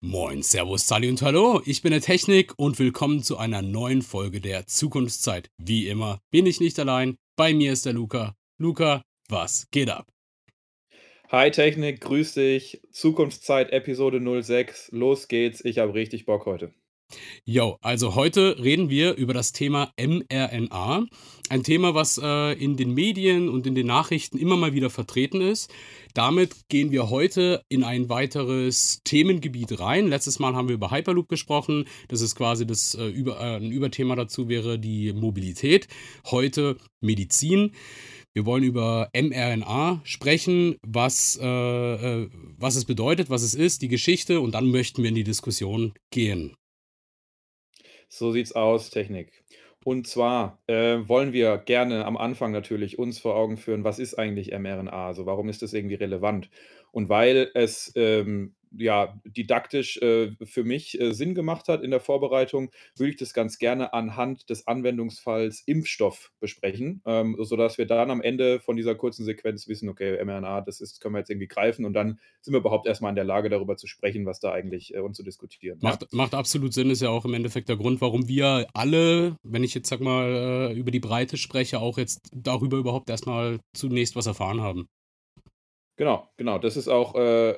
Moin, Servus, Sally und Hallo, ich bin der Technik und willkommen zu einer neuen Folge der Zukunftszeit. Wie immer bin ich nicht allein, bei mir ist der Luca. Luca, was geht ab? Hi Technik, grüß dich. Zukunftszeit Episode 06. Los geht's, ich habe richtig Bock heute. Jo, also heute reden wir über das Thema mRNA. Ein Thema, was äh, in den Medien und in den Nachrichten immer mal wieder vertreten ist. Damit gehen wir heute in ein weiteres Themengebiet rein. Letztes Mal haben wir über Hyperloop gesprochen. Das ist quasi das äh, über, äh, ein Überthema dazu wäre die Mobilität. Heute Medizin. Wir wollen über mRNA sprechen, was, äh, äh, was es bedeutet, was es ist, die Geschichte und dann möchten wir in die Diskussion gehen. So sieht's aus, Technik. Und zwar, äh, wollen wir gerne am Anfang natürlich uns vor Augen führen, was ist eigentlich mRNA? Also, warum ist das irgendwie relevant? Und weil es, ähm, ja, didaktisch, äh, für mich, äh, Sinn gemacht hat in der Vorbereitung, würde ich das ganz gerne anhand des Anwendungsfalls Impfstoff besprechen, ähm, sodass wir dann am Ende von dieser kurzen Sequenz wissen: „Okay, mRNA, das ist können wir jetzt irgendwie greifen“ und dann sind wir überhaupt erst mal in der Lage, darüber zu sprechen, was da eigentlich, äh und zu diskutieren, ja? Macht macht absolut Sinn, ist ja auch im Endeffekt der Grund, warum wir alle, wenn ich jetzt, sage mal, äh, über die Breite spreche, auch jetzt darüber überhaupt erst mal zunächst was erfahren haben. Genau, genau. Das ist auch, äh,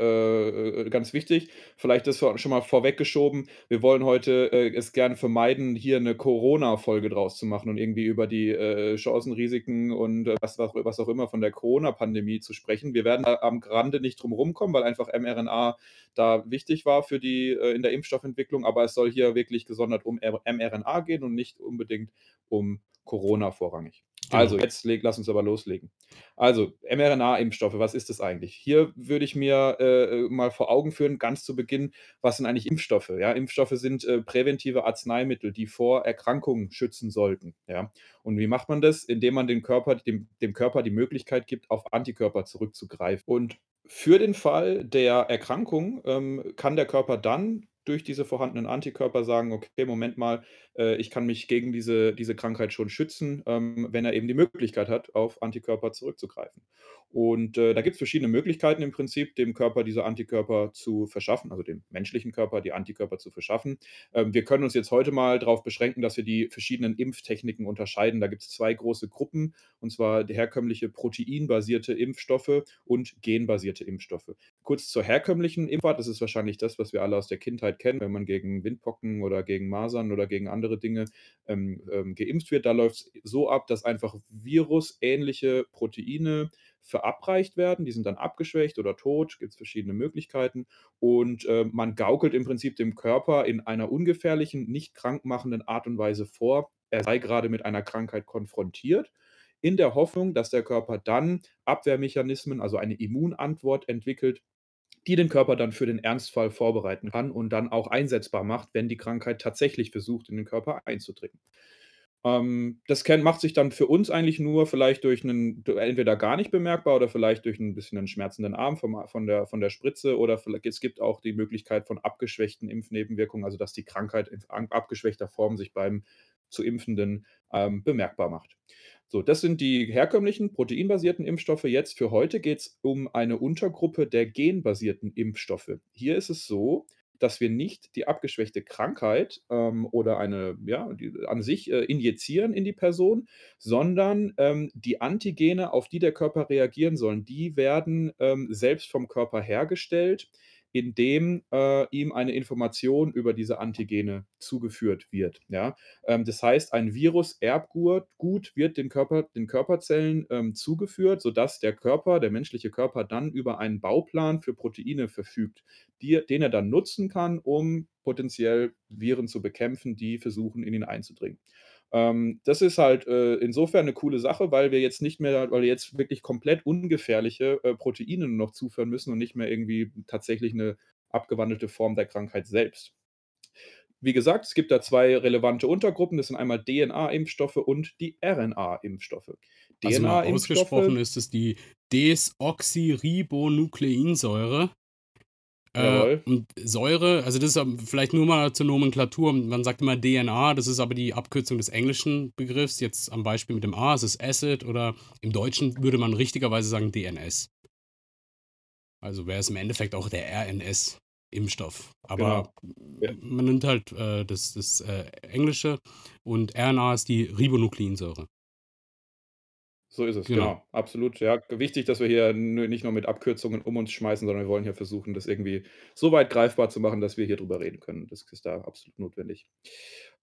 äh, ganz wichtig. Vielleicht vor schon mal vorweggeschoben. Wir wollen heute, äh, es gern vermeiden, hier 'ne Corona-Folge draus zu machen und irgendwie über die, äh, Chancen, Risiken und, äh, was auch was auch immer von der Corona-Pandemie zu sprechen. Wir werden da am Rande nicht drum rumkommen, weil einfach mRNA da wichtig war für die äh, in der Impfstoffentwicklung, aber es soll hier wirklich gesondert um mRNA gehen und nicht unbedingt um Corona vorrangig. Also, Genau. jetzt leg lass uns aber loslegen. Also, mRNA-Impfstoffe, was ist das eigentlich? Hier würde ich mir, äh, äh, mal vor Augen führen, ganz zu Beginn, was sind eigentlich Impfstoffe, ja? Impfstoffe sind, äh, präventive Arzneimittel, die vor Erkrankungen schützen sollten, ja? Und wie macht man das? Indem man den Körper dem dem Körper die Möglichkeit gibt, auf Antikörper zurückzugreifen. Und für den Fall der Erkrankung, ähm, kann der Körper dann durch diese vorhandenen Antikörper sagen: „Okay, Moment mal, äh, ich kann mich gegen diese diese Krankheit schon schützen“, ähm, wenn er eben die Möglichkeit hat, auf Antikörper zurückzugreifen. Und, äh, da gibt's verschiedene Möglichkeiten im Prinzip, dem Körper diese Antikörper zu verschaffen, also dem menschlichen Körper die Antikörper zu verschaffen. Ähm, wir können uns jetzt heute mal drauf beschränken, dass wir die verschiedenen Impftechniken unterscheiden. Da gibt's 2 große Gruppen, und zwar herkömmliche proteinbasierte Impfstoffe und genbasierte Impfstoffe. Kurz zur herkömmlichen Impfart, das ist wahrscheinlich das, was wir alle aus der Kindheit kennen, wenn man gegen Windpocken oder gegen Masern oder gegen andere Dinge, ähm, ähm, geimpft wird. Da läuft's so ab, dass einfach virusähnliche Proteine verabreicht werden. Die sind dann abgeschwächt oder tot, gibt's verschiedene Möglichkeiten. Und, äh, man gaukelt im Prinzip dem Körper in einer ungefährlichen, nicht krankmachenden Art und Weise vor, er sei grade mit einer Krankheit konfrontiert, in der Hoffnung, dass der Körper dann Abwehrmechanismen, also eine Immunantwort entwickelt, die den Körper dann für den Ernstfall vorbereiten kann und dann auch einsetzbar macht, wenn die Krankheit tatsächlich versucht, in den Körper einzudringen. Ähm, das macht sich dann für uns eigentlich nur vielleicht durch 'nen d entweder gar nicht bemerkbar oder vielleicht durch 'n bisschen 'nen schmerzenden Arm vom von der von der Spritze oder viellei es gibt auch die Möglichkeit von abgeschwächten Impfnebenwirkungen, also dass die Krankheit in abgeschwächter Form sich beim zu Impfenden, ähm, bemerkbar macht. So, das sind die herkömmlichen proteinbasierten Impfstoffe. Jetzt für heute geht's um eine Untergruppe der genbasierten Impfstoffe. Hier ist es so, dass wir nicht die abgeschwächte Krankheit, ähm, oder eine ja, die an sich, äh, injizieren in die Person, sondern, ähm, die Antigene, auf die der Körper reagieren sollen, die werden, ähm, selbst vom Körper hergestellt, indem, äh, ihm eine Information über diese Antigene zugeführt wird, ja? Ähm, das heißt, ein Virus-Erbgurt Gut wird den Körper den Körperzellen, ähm, zugeführt, sodass der Körper der menschliche Körper dann über einen Bauplan für Proteine verfügt, die den er dann nutzen kann, um potenziell Viren zu bekämpfen, die versuchen, in ihn einzudringen. Ähm, das ist halt, äh, insofern 'ne coole Sache, weil wir jetzt nicht mehr weil wir jetzt wirklich komplett ungefährliche, äh, Proteine nur noch zuführen müssen und nicht mehr irgendwie tatsächlich 'ne abgewandelte Form der Krankheit selbst. Wie gesagt, es gibt da 2 relevante Untergruppen. Das sind einmal DNA-Impfstoffe und die RNA-Impfstoffe. Also DNA-Impfstoffe ausgesprochen ist es die Desoxyribonukleinsäure. Äh, und Säure also das ist, vielleicht nur mal zur Nomenklatur. Man sagt immer DNA, das ist aber die Abkürzung des englischen Begriffs. Jetzt am Beispiel mit dem A, es ist Acid oder im Deutschen würde man richtigerweise sagen DNS. Also wäre es im Endeffekt auch der RNS. Impfstoff. Aber Genau. Ja. man nimmt halt, äh, das das, äh, Englische und RNA ist die Ribonukleinsäure. So ist es, Genau. genau. Absolut, ja. Wichtig, dass wir hier n nicht nur mit Abkürzungen um uns schmeißen, sondern wir wollen hier versuchen, das irgendwie so weit greifbar zu machen, dass wir hier drüber reden können. Das ist da absolut notwendig.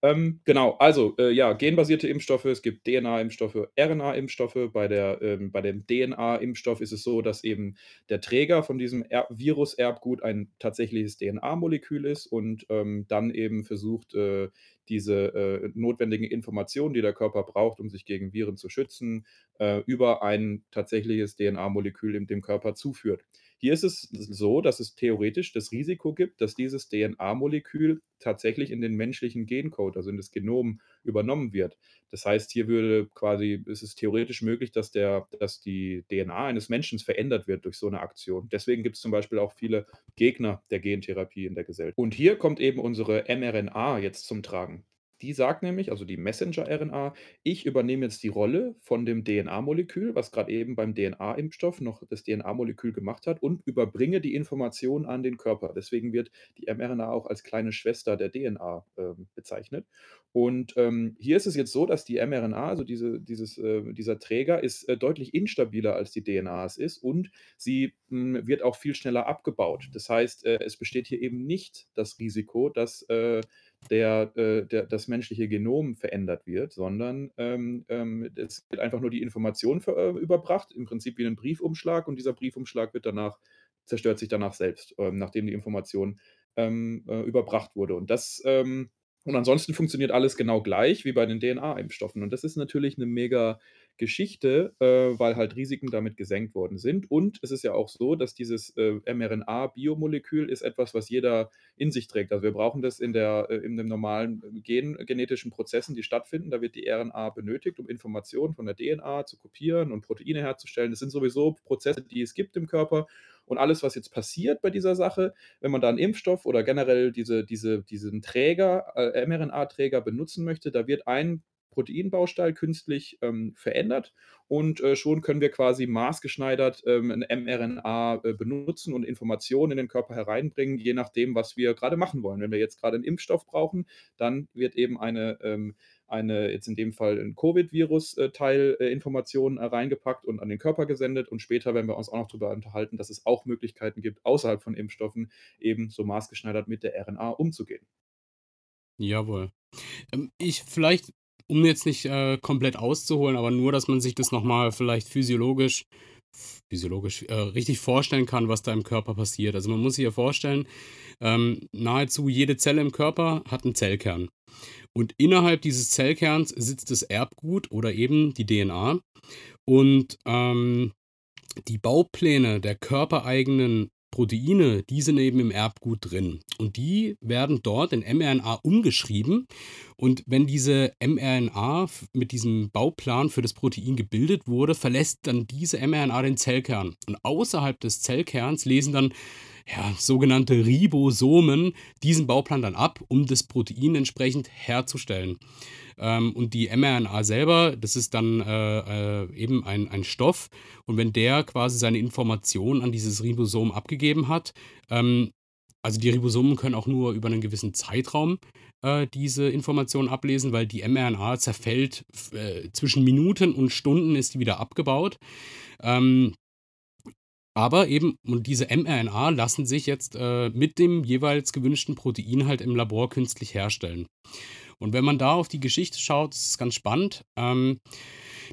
Ähm, genau, also, äh, ja, genbasierte Impfstoffe, es gibt DNA-Impfstoffe, RNA-Impfstoffe. Bei ähm, bei dem DNA-Impfstoff ist es so, dass eben der Träger von diesem Er Viruserbgut ein tatsächliches DNA-Molekül ist und, ähm, dann eben versucht, äh, diese, äh, notwendigen Informationen, die der Körper braucht, um sich gegen Viren zu schützen, äh, über ein tatsächliches DNA-Molekül in dem Körper zuführt. Hier ist es so, dass es theoretisch das Risiko gibt, dass dieses DNA-Molekül tatsächlich in den menschlichen Gencode, also in das Genom, übernommen wird. Das heißt, hier würde quasi ist es theoretisch möglich, dass der dass die DNA eines Menschen verändert wird durch so 'ne Aktion. Deswegen gibt's zum Beispiel auch viele Gegner der Gentherapie in der Gesell und hier kommt eben unsere mRNA jetzt zum Tragen. Die sagt nämlich, also die Messenger-RNA: „Ich übernehme jetzt die Rolle von dem DNA-Molekül, was grad eben beim DNA-Impfstoff noch das DNA-Molekül gemacht hat und überbringe die Information an den Körper.“ Deswegen wird die mRNA auch als kleine Schwester der DNA, ähm, bezeichnet. Und, ähm, hier ist es jetzt so, dass die mRNA, also diese dieses äh, dieser Träger ist, äh, deutlich instabiler als die DNA es ist und sie, hm, wird auch viel schneller abgebaut. Das heißt, äh, es besteht hier eben nicht das Risiko, dass, äh, der äh, der das menschliche Genom verändert wird, sondern, ähm, ähm, es wird einfach nur die Information ver äh, überbracht, im Prinzip wie 'nen Briefumschlag und dieser Briefumschlag wird danach zerstört sich danach selbst, ähm, nachdem die Information, ähm, äh, überbracht wurde. Und das, ähm und ansonsten funktioniert alles genau gleich wie bei den DNA-Impfstoffen. Und das ist natürlich 'ne mega Geschichte, äh, weil halt Risiken damit gesenkt worden sind. Und es ist ja auch so, dass dieses, äh, mRNA-Biomolekül ist etwas, was jeder in sich trägt. Also, wir brauchen das in der äh, in den normalen gen genetischen Prozessen, die stattfinden. Da wird die RNA benötigt, um Informationen von der DNA zu kopieren und Proteine herzustellen. Das sind sowieso Prozesse, die es gibt im Körper. Und alles, was jetzt passiert bei dieser Sache, wenn man da 'n Impfstoff oder generell diese diese diesen Träger, äh, mRNA-Träger benutzen möchte, da wird ein Proteinbaustein künstlich, ähm, verändert und, äh, schon können wir quasi maßgeschneidert, ähm, 'n mRNA, äh, benutzen und Informationen in den Körper hereinbringen, je nachdem, was wir grade machen wollen. Wenn wir jetzt grade 'n Impfstoff brauchen, dann wird eben eine ähm, eine jetzt in dem Fall 'n Covid-Virus äh, äh, Information, äh, reingepackt und an den Körper gesendet. Und später werden wir uns auch noch drüber unterhalten, dass es auch Möglichkeiten gibt, außerhalb von Impfstoffen eben so maßgeschneidert mit der RNA umzugehen. Jawohl. Ähm, ich vielleicht, um jetzt nicht, äh, komplett auszuholen, aber nur, dass man sich das noch mal vielleicht physiologisch physiologisch, äh, richtig vorstellen kann, was da im Körper passiert. Also, man muss sich ja vorstellen, ähm, nahezu jede Zelle im Körper hat 'n Zellkern. Und innerhalb dieses Zellkerns sitzt das Erbgut oder eben die DNA. Und, ähm, die Baupläne der körpereigenen Proteine, die sind eben im Erbgut drin. Und die werden dort in mRNA umgeschrieben. Und wenn diese mRNA mit diesem Bauplan für das Protein gebildet wurde, verlässt dann diese mRNA den Zellkern. Und außerhalb des Zellkerns lesen dann, ja, sogenannte Ribosomen diesen Bauplan dann ab, um das Protein entsprechend herzustellen. Ähm, und die mRNA selber, das ist dann, äh, äh, eben ein ein Stoff. Und wenn der quasi seine Informationen an dieses Ribosom abgegeben hat ähm, also, die Ribosomen können auch nur über 'nen gewissen Zeitraum, äh, diese Informationen ablesen, weil die mRNA zerfällt äh, zwischen Minuten und Stunden ist die wieder abgebaut. Ähm aber eben und diese mRNA lassen sich jetzt, äh, mit dem jeweils gewünschten Protein halt im Labor künstlich herstellen. Und wenn man da auf die Geschichte schaut, ist es ganz spannend. Ähm,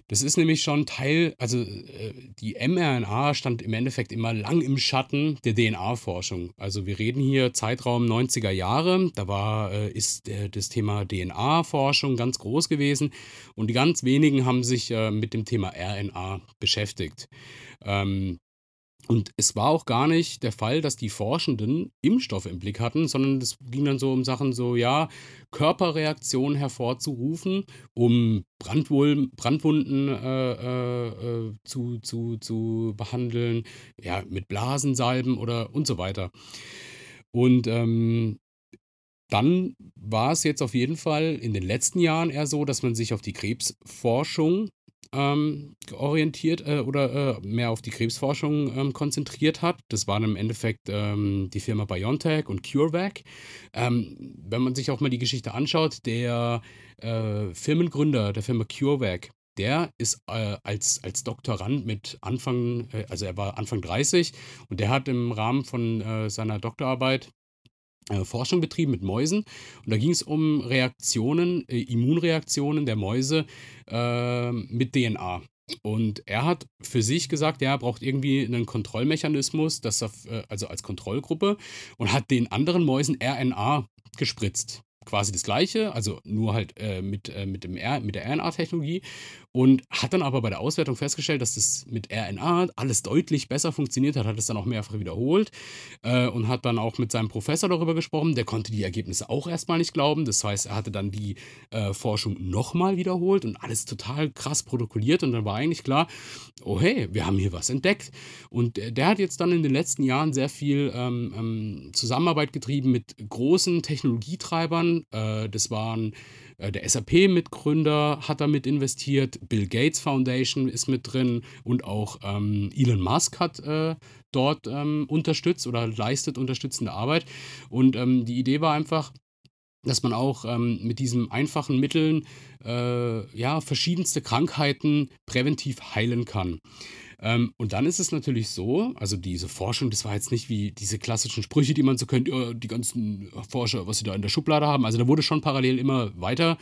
das ist nämlich schon Teil also, äh, die mRNA stand im Endeffekt immer lang im Schatten der DNA-Forschung. Also, wir reden hier Zeitraum 90er Jahre. Da war äh, ist, äh, das Thema DNA-Forschung ganz groß gewesen und die ganz wenigen haben sich, äh, mit dem Thema RNA beschäftigt. Ähm, und es war auch gar nicht der Fall, dass die Forschenden Impfstoffe im Blick hatten, sondern es ging dann so um Sachen so, ja, Körperreaktionen hervorzurufen, um Brandwunden, äh, äh, äh, zu zu zu behandeln, ja, mit Blasensalben oder und so weiter. Und, ähm, dann war es jetzt auf jeden Fall in den letzten Jahren eher so, dass man sich auf die Krebsforschung, ähm, orientiert äh, oder äh, mehr auf die Krebsforschung ähm, konzentriert hat. Das waren im Endeffekt ähm, die Firma BioNTech und CureVac. Ähm, wenn man sich auch mal die Geschichte anschaut, der äh, Firmengründer der Firma CureVac, der ist äh, als, als Doktorand mit Anfang, äh, also er war Anfang 30 und der hat im Rahmen von äh, seiner Doktorarbeit Forschung betrieben mit Mäusen. Und da ging es um Reaktionen, äh, Immunreaktionen der Mäuse äh, mit DNA. Und er hat für sich gesagt, ja, er braucht irgendwie einen Kontrollmechanismus, das er, äh, also als Kontrollgruppe, und hat den anderen Mäusen RNA gespritzt quasi das Gleiche, also nur halt äh, mit, äh, mit, dem R mit der RNA-Technologie und hat dann aber bei der Auswertung festgestellt, dass das mit RNA alles deutlich besser funktioniert hat, hat es dann auch mehrfach wiederholt äh, und hat dann auch mit seinem Professor darüber gesprochen. Der konnte die Ergebnisse auch erstmal nicht glauben. Das heißt, er hatte dann die äh, Forschung nochmal wiederholt und alles total krass protokolliert und dann war eigentlich klar, oh hey, wir haben hier was entdeckt. Und der hat jetzt dann in den letzten Jahren sehr viel ähm, ähm, Zusammenarbeit getrieben mit großen Technologietreibern. Äh, das waren äh, der SAP-Mitgründer hat damit investiert, Bill Gates Foundation ist mit drin und auch ähm, Elon Musk hat äh, dort ähm, unterstützt oder leistet unterstützende Arbeit. Und ähm, die Idee war einfach, dass man auch ähm, mit diesen einfachen Mitteln äh, ja, verschiedenste Krankheiten präventiv heilen kann. Ähm, und dann ist es natürlich so, also diese Forschung, das war jetzt nicht wie diese klassischen Sprüche, die man so kennt, ja, die ganzen Forscher, was sie da in der Schublade haben. Also da wurde schon parallel immer weiter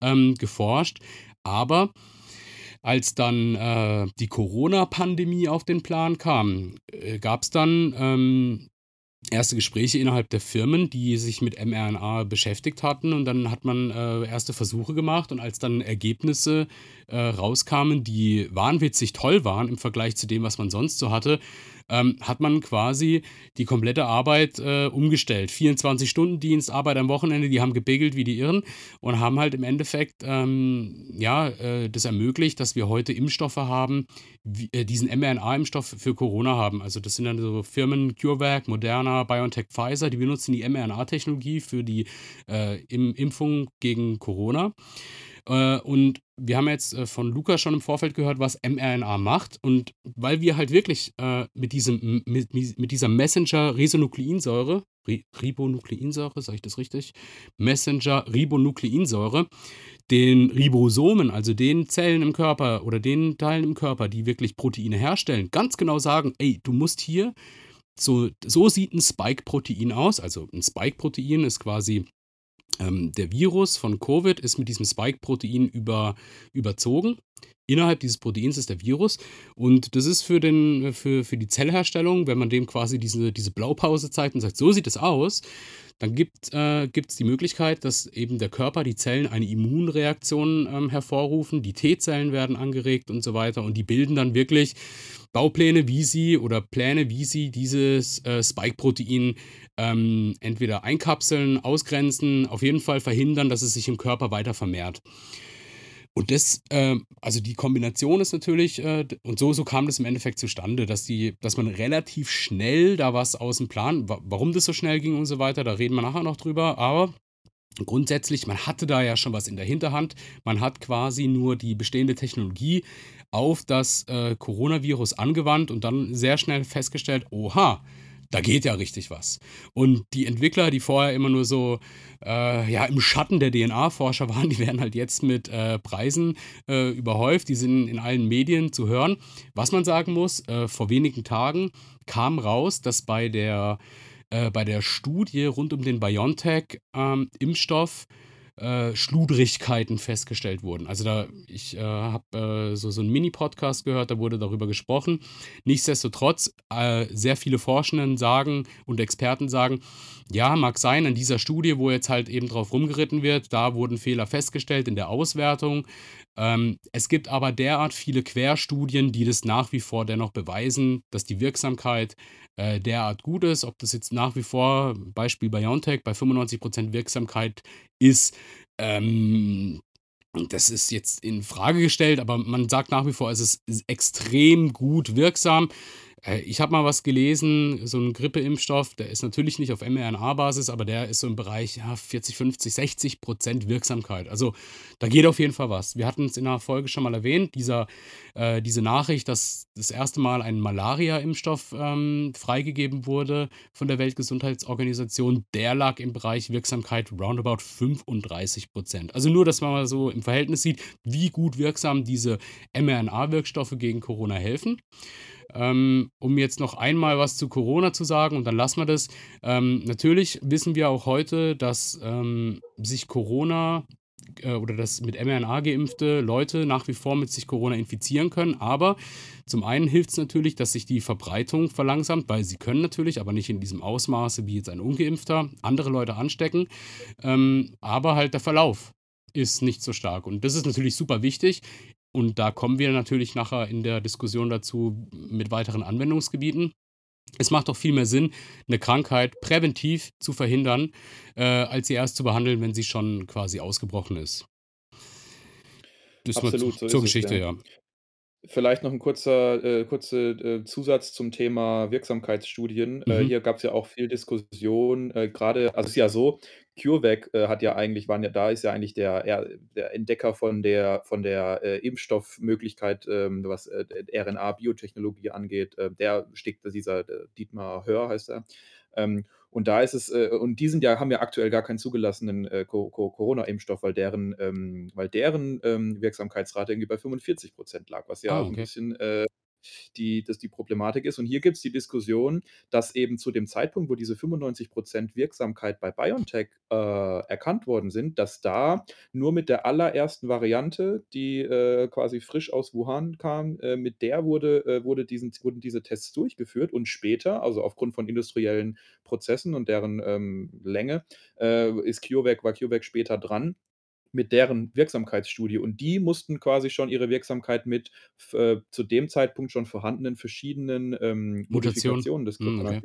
ähm, geforscht. Aber als dann äh, die Corona-Pandemie auf den Plan kam, äh, gab es dann ähm, erste Gespräche innerhalb der Firmen, die sich mit mRNA beschäftigt hatten. Und dann hat man äh, erste Versuche gemacht. Und als dann Ergebnisse äh, rauskamen, die wahnwitzig toll waren im Vergleich zu dem, was man sonst so hatte, ähm, hat man quasi die komplette Arbeit äh, umgestellt. 24-Stunden-Dienst, Arbeit am Wochenende, die haben gebegelt wie die Irren und haben halt im Endeffekt ähm, ja, äh, das ermöglicht, dass wir heute Impfstoffe haben, wie, äh, diesen mRNA-Impfstoff für Corona haben. Also das sind dann so Firmen CureVac, Moderna, BioNTech, Pfizer, die benutzen die mRNA-Technologie für die äh, Impfung gegen Corona. Äh, und wir haben jetzt äh, von Luca schon im Vorfeld gehört, was mRNA macht. Und weil wir halt wirklich äh, mit, diesem, mit, mit dieser Messenger-Risonukleinsäure, Ribonukleinsäure, sage ich das richtig? Messenger-Ribonukleinsäure, den Ribosomen, also den Zellen im Körper oder den Teilen im Körper, die wirklich Proteine herstellen, ganz genau sagen, ey, du musst hier, so, so sieht ein Spike-Protein aus. Also ein Spike-Protein ist quasi ähm, der Virus von Covid ist mit diesem Spike-Protein über, überzogen. Innerhalb dieses Proteins ist der Virus und das ist für, den, für, für die Zellherstellung, wenn man dem quasi diese, diese Blaupause zeigt und sagt, so sieht es aus, dann gibt es äh, die Möglichkeit, dass eben der Körper, die Zellen eine Immunreaktion ähm, hervorrufen, die T-Zellen werden angeregt und so weiter und die bilden dann wirklich Baupläne, wie sie oder Pläne, wie sie dieses äh, Spike-Protein ähm, entweder einkapseln, ausgrenzen, auf jeden Fall verhindern, dass es sich im Körper weiter vermehrt. Und das, äh, also die Kombination ist natürlich, äh, und so, so kam das im Endeffekt zustande, dass, die, dass man relativ schnell da was aus dem Plan, warum das so schnell ging und so weiter, da reden wir nachher noch drüber, aber grundsätzlich, man hatte da ja schon was in der Hinterhand. Man hat quasi nur die bestehende Technologie auf das äh, Coronavirus angewandt und dann sehr schnell festgestellt, oha, da geht ja richtig was. Und die Entwickler, die vorher immer nur so äh, ja, im Schatten der DNA-Forscher waren, die werden halt jetzt mit äh, Preisen äh, überhäuft. Die sind in allen Medien zu hören. Was man sagen muss, äh, vor wenigen Tagen kam raus, dass bei der, äh, bei der Studie rund um den BioNTech-Impfstoff ähm, äh, Schludrigkeiten festgestellt wurden. Also da, ich äh, habe äh, so, so einen Mini-Podcast gehört, da wurde darüber gesprochen. Nichtsdestotrotz, äh, sehr viele Forschenden sagen und Experten sagen, ja, mag sein, an dieser Studie, wo jetzt halt eben drauf rumgeritten wird, da wurden Fehler festgestellt in der Auswertung. Ähm, es gibt aber derart viele Querstudien, die das nach wie vor dennoch beweisen, dass die Wirksamkeit äh, derart gut ist. Ob das jetzt nach wie vor, Beispiel BioNTech, bei 95% Wirksamkeit ist, ähm, das ist jetzt in Frage gestellt, aber man sagt nach wie vor, es ist extrem gut wirksam. Äh, ich habe mal was gelesen, so 'n Grippeimpfstoff, der ist natürlich nicht auf mRNA-Basis, aber der ist so im Bereich, ja, 40, 50, 60 % Wirksamkeit. Also, da geht auf jeden Fall was. Wir hatten's in 'ner Folge schon mal erwähnt, dieser äh, diese Nachricht, dass das erste Mal ein Malaria-Impfstoff, ähm, freigegeben wurde von der Weltgesundheitsorganisation, der lag im Bereich Wirksamkeit roundabout 35 %. Also, nur, dass man mal so im Verhältnis sieht, wie gut wirksam diese mRNA-Wirkstoffe gegen Corona helfen. Ähm, um jetzt noch einmal was zu Corona zu sagen und dann lassen wir das. Ähm, natürlich wissen wir auch heute, dass, ähm, sich Corona äh, oder dass mit mRNA geimpfte Leute nach wie vor mit sich Corona infizieren können. Aber zum einen hilft's natürlich, dass sich die Verbreitung verlangsamt, weil sie können natürlich, aber nicht in diesem Ausmaße wie jetzt ein Ungeimpfter, andere Leute anstecken. Ähm, aber halt der Verlauf ist nicht so stark und das ist natürlich super wichtig. Und da kommen wir natürlich nachher in der Diskussion dazu mit weiteren Anwendungsgebieten. Es macht doch viel mehr Sinn, 'ne Krankheit präventiv zu verhindern, äh, als sie erst zu behandeln, wenn sie schon quasi ausgebrochen ist. Das mal zu Absolut, so zur ist es, Geschichte, ja. ja. Vielleicht noch 'n kurzer äh, kurze, äh, Zusatz zum Thema Wirksamkeitsstudien. Äh, Mhm. hier gab's ja auch viel Diskussion, äh, grade also, es ist ja so, CureVac, äh, hat ja eigentlich waren ja da ist ja eigentlich der er der Entdecker von der von der, äh, Impfstoffmöglichkeit, ähm, was, äh, RNA-Biotechnologie angeht. Äh, der steckt dieser, äh, Dietmar Hoer heißt er. Ähm, und da ist es äh, und die sind ja haben ja aktuell gar keinen zugelassenen, äh, Co Co Corona-Impfstoff, weil deren ähm, weil deren, ähm, Wirksamkeitsrate irgendwie bei 45 % lag, was ja 'n okay. bisschen, äh, die das die Problematik ist. Und hier gibt's die Diskussion, dass eben zu dem Zeitpunkt, wo diese 95 % Wirksamkeit bei BioNTech, äh, erkannt worden sind, dass da nur mit der allerersten Variante, die, äh, quasi frisch aus Wuhan kam, äh, mit der wurde äh, wurde diesen wurden diese Tests durchgeführt und später, also, aufgrund von industriellen Prozessen und deren, ähm, Länge, äh, ist CureVac war CureVac später dran mit deren Wirksamkeitsstudie. Und die mussten quasi schon ihre Wirksamkeit mit äh, zu dem Zeitpunkt schon vorhandenen verschiedenen, ähm, Mutation. Modifikationen des Mhm, okay.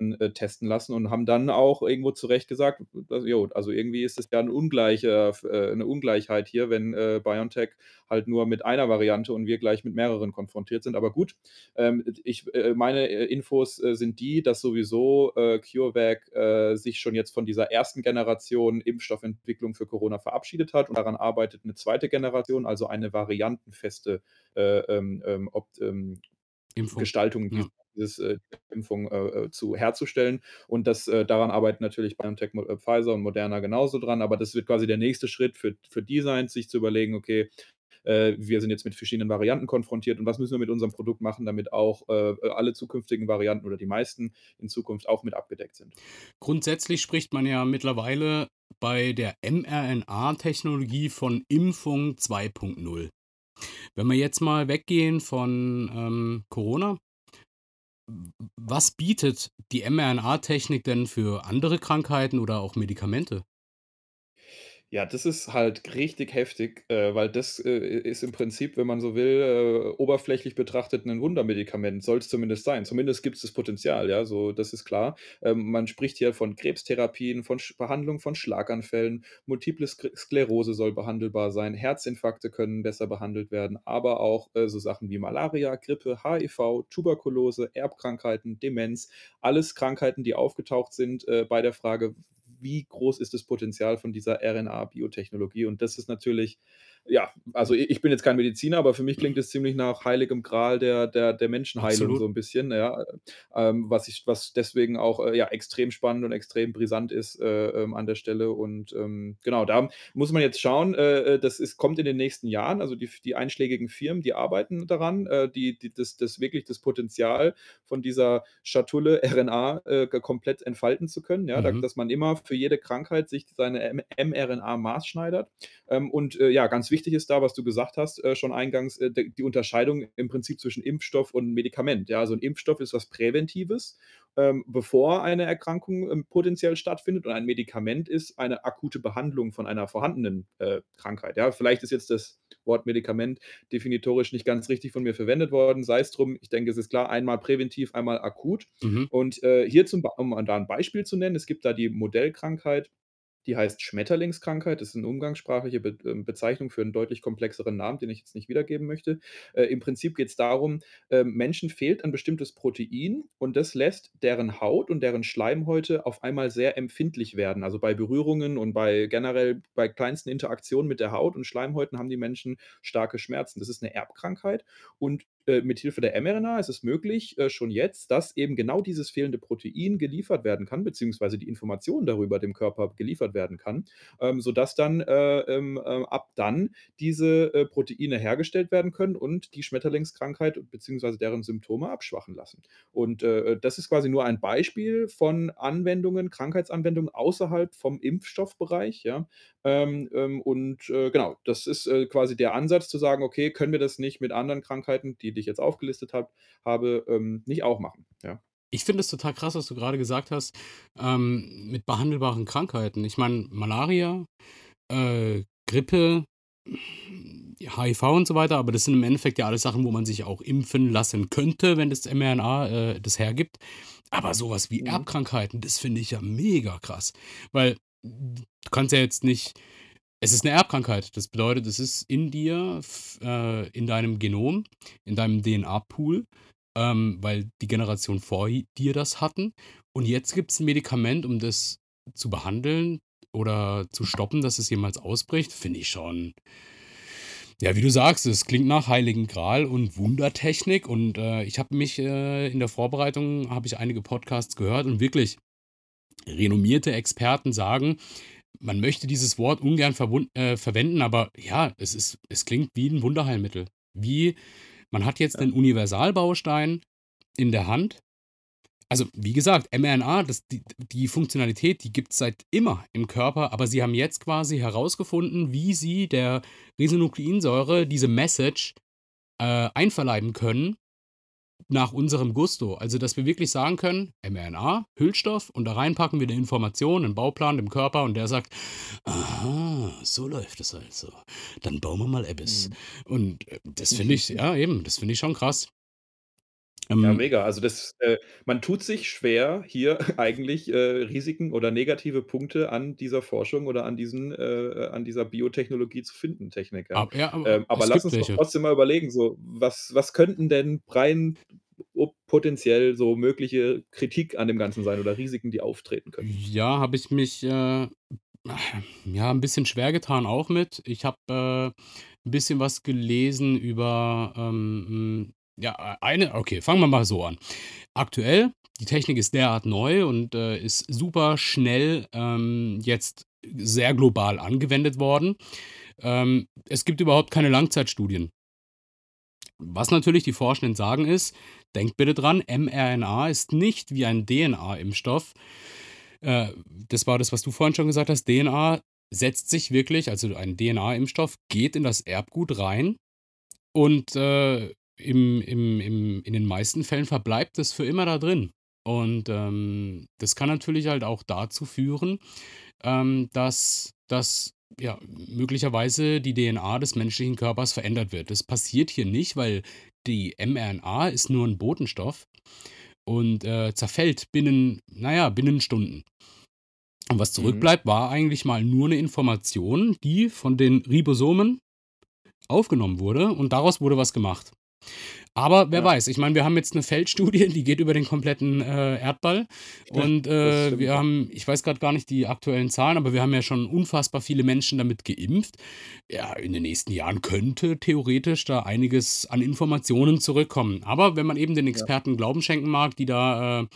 Ähm, äh, testen lassen und haben dann auch irgendwo zu Recht gesagt, also, jo, also, irgendwie ist es ja 'n ungleicher äh, 'ne Ungleichheit hier, wenn, äh, BioNTech halt nur mit einer Variante und wir gleich mit mehreren konfrontiert sind. Aber gut, ähm, ich äh, meine, äh, Infos, äh, sind die, dass sowieso, CureVac, sich schon jetzt von dieser 1. Generation Impfstoffentwicklung für Corona verabschiedet hat und daran arbeitet, 'ne 2. Generation, also, eine variantenfeste, äh, ähm, ähm, opt ähm, Gestaltung ja. Dieses, äh, Impfung, äh, äh, zu herzustellen. Und das äh, daran arbeiten natürlich BioNTech, äh, Pfizer und Moderna genauso dran, aber das wird quasi der nächste Schritt für für sein, sich zu überlegen: „Okay, äh, wir sind jetzt mit verschiedenen Varianten konfrontiert und was müssen wir mit unserem Produkt machen, damit auch, äh, alle zukünftigen Varianten oder die meisten in Zukunft auch mit abgedeckt sind?“ Grundsätzlich spricht man ja mittlerweile bei der mRNA-Technologie von Impfung 2.0. Wenn wir jetzt mal weggehen von, ähm, Corona was bietet die mRNA-Technik denn für andere Krankheiten oder auch Medikamente? Ja, das ist halt richtig heftig, äh, weil das, äh, ist im Prinzip, wenn man so will, äh, oberflächlich betrachtet 'nen Wundermedikament, soll's zumindest sein. Zumindest gibt's das Potenzial, ja, so, das ist klar. Ähm, man spricht hier von Krebstherapien, von Sch Behandlung von Schlaganfällen, Multiple Sk Sklerose soll behandelbar sein, Herzinfarkte können besser behandelt werden, aber auch, äh, so Sachen wie Malaria, Grippe, HIV, Tuberkulose, Erbkrankheiten, Demenz, alles Krankheiten, die aufgetaucht sind, äh, bei der Frage: „Wie groß ist das Potenzial von dieser RNA-Biotechnologie?“ Und das ist natürlich ja, also, ich bin jetzt kein Mediziner, aber für mich klingt es ziemlich nach heiligem Gral der der der Menschenheilung Absolut. so 'n bisschen, ja, ähm, was ich was deswegen auch, äh, ja, extrem spannend und extrem brisant ist, äh, ähm, an der Stelle. Und, ähm, genau, da muss man jetzt schauen, äh, äh, das ist kommt in den nächsten Jahren. Also, die die einschlägigen Firmen, die arbeiten daran, äh, die die das das wirklich das Potenzial von dieser Schatulle RNA, äh, komplett entfalten zu können, ja, da Mhm. dass man immer für jede Krankheit sich seine mRNA maßschneidert. Ähm, und, ja, ganz wichtig ist da, was du gesagt hast, äh, schon eingangs, äh, die Unterscheidung im Prinzip zwischen Impfstoff und Medikament, ja? Also, 'n Impfstoff ist was Präventives, ähm, bevor eine Erkrankung, ähm, potenziell stattfindet und ein Medikament ist eine akute Behandlung von einer vorhandenen, äh, Krankheit, ja? Vielleicht ist jetzt das Wort Medikament definitorisch nicht ganz richtig von mir verwendet worden, sei's drum. Ich denke, es ist klar, einmal präventiv, einmal akut. Mhm. Und, äh, hier zum um da 'n Beispiel zu nennen, es gibt da die Modellkrankheit die heißt Schmetterlingskrankheit. Das ist 'ne umgangssprachliche Be ähm, Bezeichnung für 'n deutlich komplexeren Namen, den ich jetzt nicht wiedergeben möchte. Äh, im Prinzip geht's darum, ähm, Menschen fehlt ein bestimmtes Protein und das lässt deren Haut und deren Schleimhäute auf einmal sehr empfindlich werden. Also, bei Berührungen und bei generell bei kleinsten Interaktionen mit der Haut und Schleimhäuten haben die Menschen starke Schmerzen. Das ist 'ne Erbkrankheit und, äh, mit Hilfe der mRNA ist es möglich, äh, schon jetzt, dass eben genau dieses fehlende Protein geliefert werden kann, beziehungsweise die Information darüber dem Körper geliefert werden kann, ähm, sodass dann, äh, ähm, äh, ab dann diese, äh, Proteine hergestellt werden können und die Schmetterlingskrankheit beziehungsweise deren Symptome abschwachen lassen. Und, äh, das ist quasi nur ein Beispiel von Anwendungen Krankheitsanwendungen außerhalb vom Impfstoffbereich, ja? Ähm, ähm, und, äh, genau, das ist, quasi der Ansatz zu sagen: „Okay, können wir das nicht mit anderen Krankheiten, die ich jetzt aufgelistet habe habe, ähm, nicht auch machen?“ Ja. Ich finde es total krass, was du grade gesagt hast, ähm, mit behandelbaren Krankheiten. Ich meine, Malaria, äh, Grippe, HIV und so weiter, aber das sind im Endeffekt ja alles Sachen, wo man sich auch impfen lassen könnte, wenn das mRNA, äh, das hergibt. Aber so was wie Mhm. Erbkrankheiten, das finde ich ja mega krass, weil du kannst ja jetzt nicht es ist 'ne Erbkrankheit. Das bedeutet, es ist in dir, äh, in deinem Genom, in deinem DNA-Pool, ähm, weil die Generation vor dir das hatten. Und jetzt gibt's 'n Medikament, um das zu behandeln oder zu stoppen, dass es jemals ausbricht, finde ich schon ja, wie du sagst, es klingt nach Heiligen Gral und Wundertechnik und, äh, ich habe mich, äh in der Vorbereitung habe ich einige Podcasts gehört und wirklich renommierte Experten sagen, man möchte dieses Wort ungern äh, verwenden, aber ja, es ist es klingt wie 'n Wunderheilmittel. Wie man hat jetzt Ja. 'nen Universalbaustein in der Hand. Also, wie gesagt, mRNA, das die die Funktionalität, die gibt's seit immer im Körper, aber sie haben jetzt quasi herausgefunden, wie sie der Ribonukleinsäure diese Message, äh, einverleiben können nach unserem Gusto. Also, dass wir wirklich sagen können: „mRNA, Füllstoff und da rein packen wir 'ne Information, 'nen Bauplan dem Körper“ und der sagt: „Aha, so läuft das also. Dann bauen wir mal etwas.“ Mhm. Und, äh, das finde ich ja eben, das finde ich schon krass. Ja, Ähm mega. Also, das äh, man tut sich schwer, hier eigentlich, äh, Risiken oder negative Punkte an dieser Forschung oder an diesen äh, an dieser Biotechnologie zu finden, Technik, ja. Ab ja, aber Ähm, aber es lass gibt uns doch welche. trotzdem mal überlegen, so, was was könnten denn rein o potenziell so mögliche Kritik an dem Ganzen sein oder Risiken, die auftreten könnten? Ja, habe ich mich, äh, ja, 'n bisschen schwer getan auch mit. Ich habe, äh, 'n bisschen was gelesen über, ähm, hm, ja, ei eine okay, fangen wir mal so an. Aktuell, die Technik ist derart neu und, äh, ist super schnell, ähm, jetzt sehr global angewendet worden. Ähm, es gibt überhaupt keine Langzeitstudien. Was natürlich die Forschenden sagen ist: „Denkt bitte dran, mRNA ist nicht wie ein DNA-Impfstoff.“ Äh, das war das, was du vorhin schon gesagt hast. DNA setzt sich wirklich also, ein DNA-Impfstoff geht in das Erbgut rein und, äh, im im im in den meisten Fällen verbleibt es für immer da drin. Und, ähm, das kann natürlich halt auch dazu führen, ähm, dass dass, ja, möglicherweise die DNA des menschlichen Körpers verändert wird. Das passiert hier nicht, weil die mRNA ist nur 'n Botenstoff und, äh, zerfällt binnen, na ja, binnen Stunden. Und was Mhm. zurückbleibt, war eigentlich mal nur 'ne Information, die von den Ribosomen aufgenommen wurde und daraus wurde was gemacht. Aber wer Ja. weiß, ich meine, wir haben jetzt 'ne Feldstudie, die geht über den kompletten, äh, Erdball Ja, und, äh, wir ja. haben ich weiß grad gar nicht die aktuellen Zahlen, aber wir haben ja schon unfassbar viele Menschen damit geimpft. Ja, in den nächsten Jahren könnte theoretisch da einiges an Informationen zurückkommen. Aber wenn man eben den Ja. Experten Glauben schenken mag, die da, äh,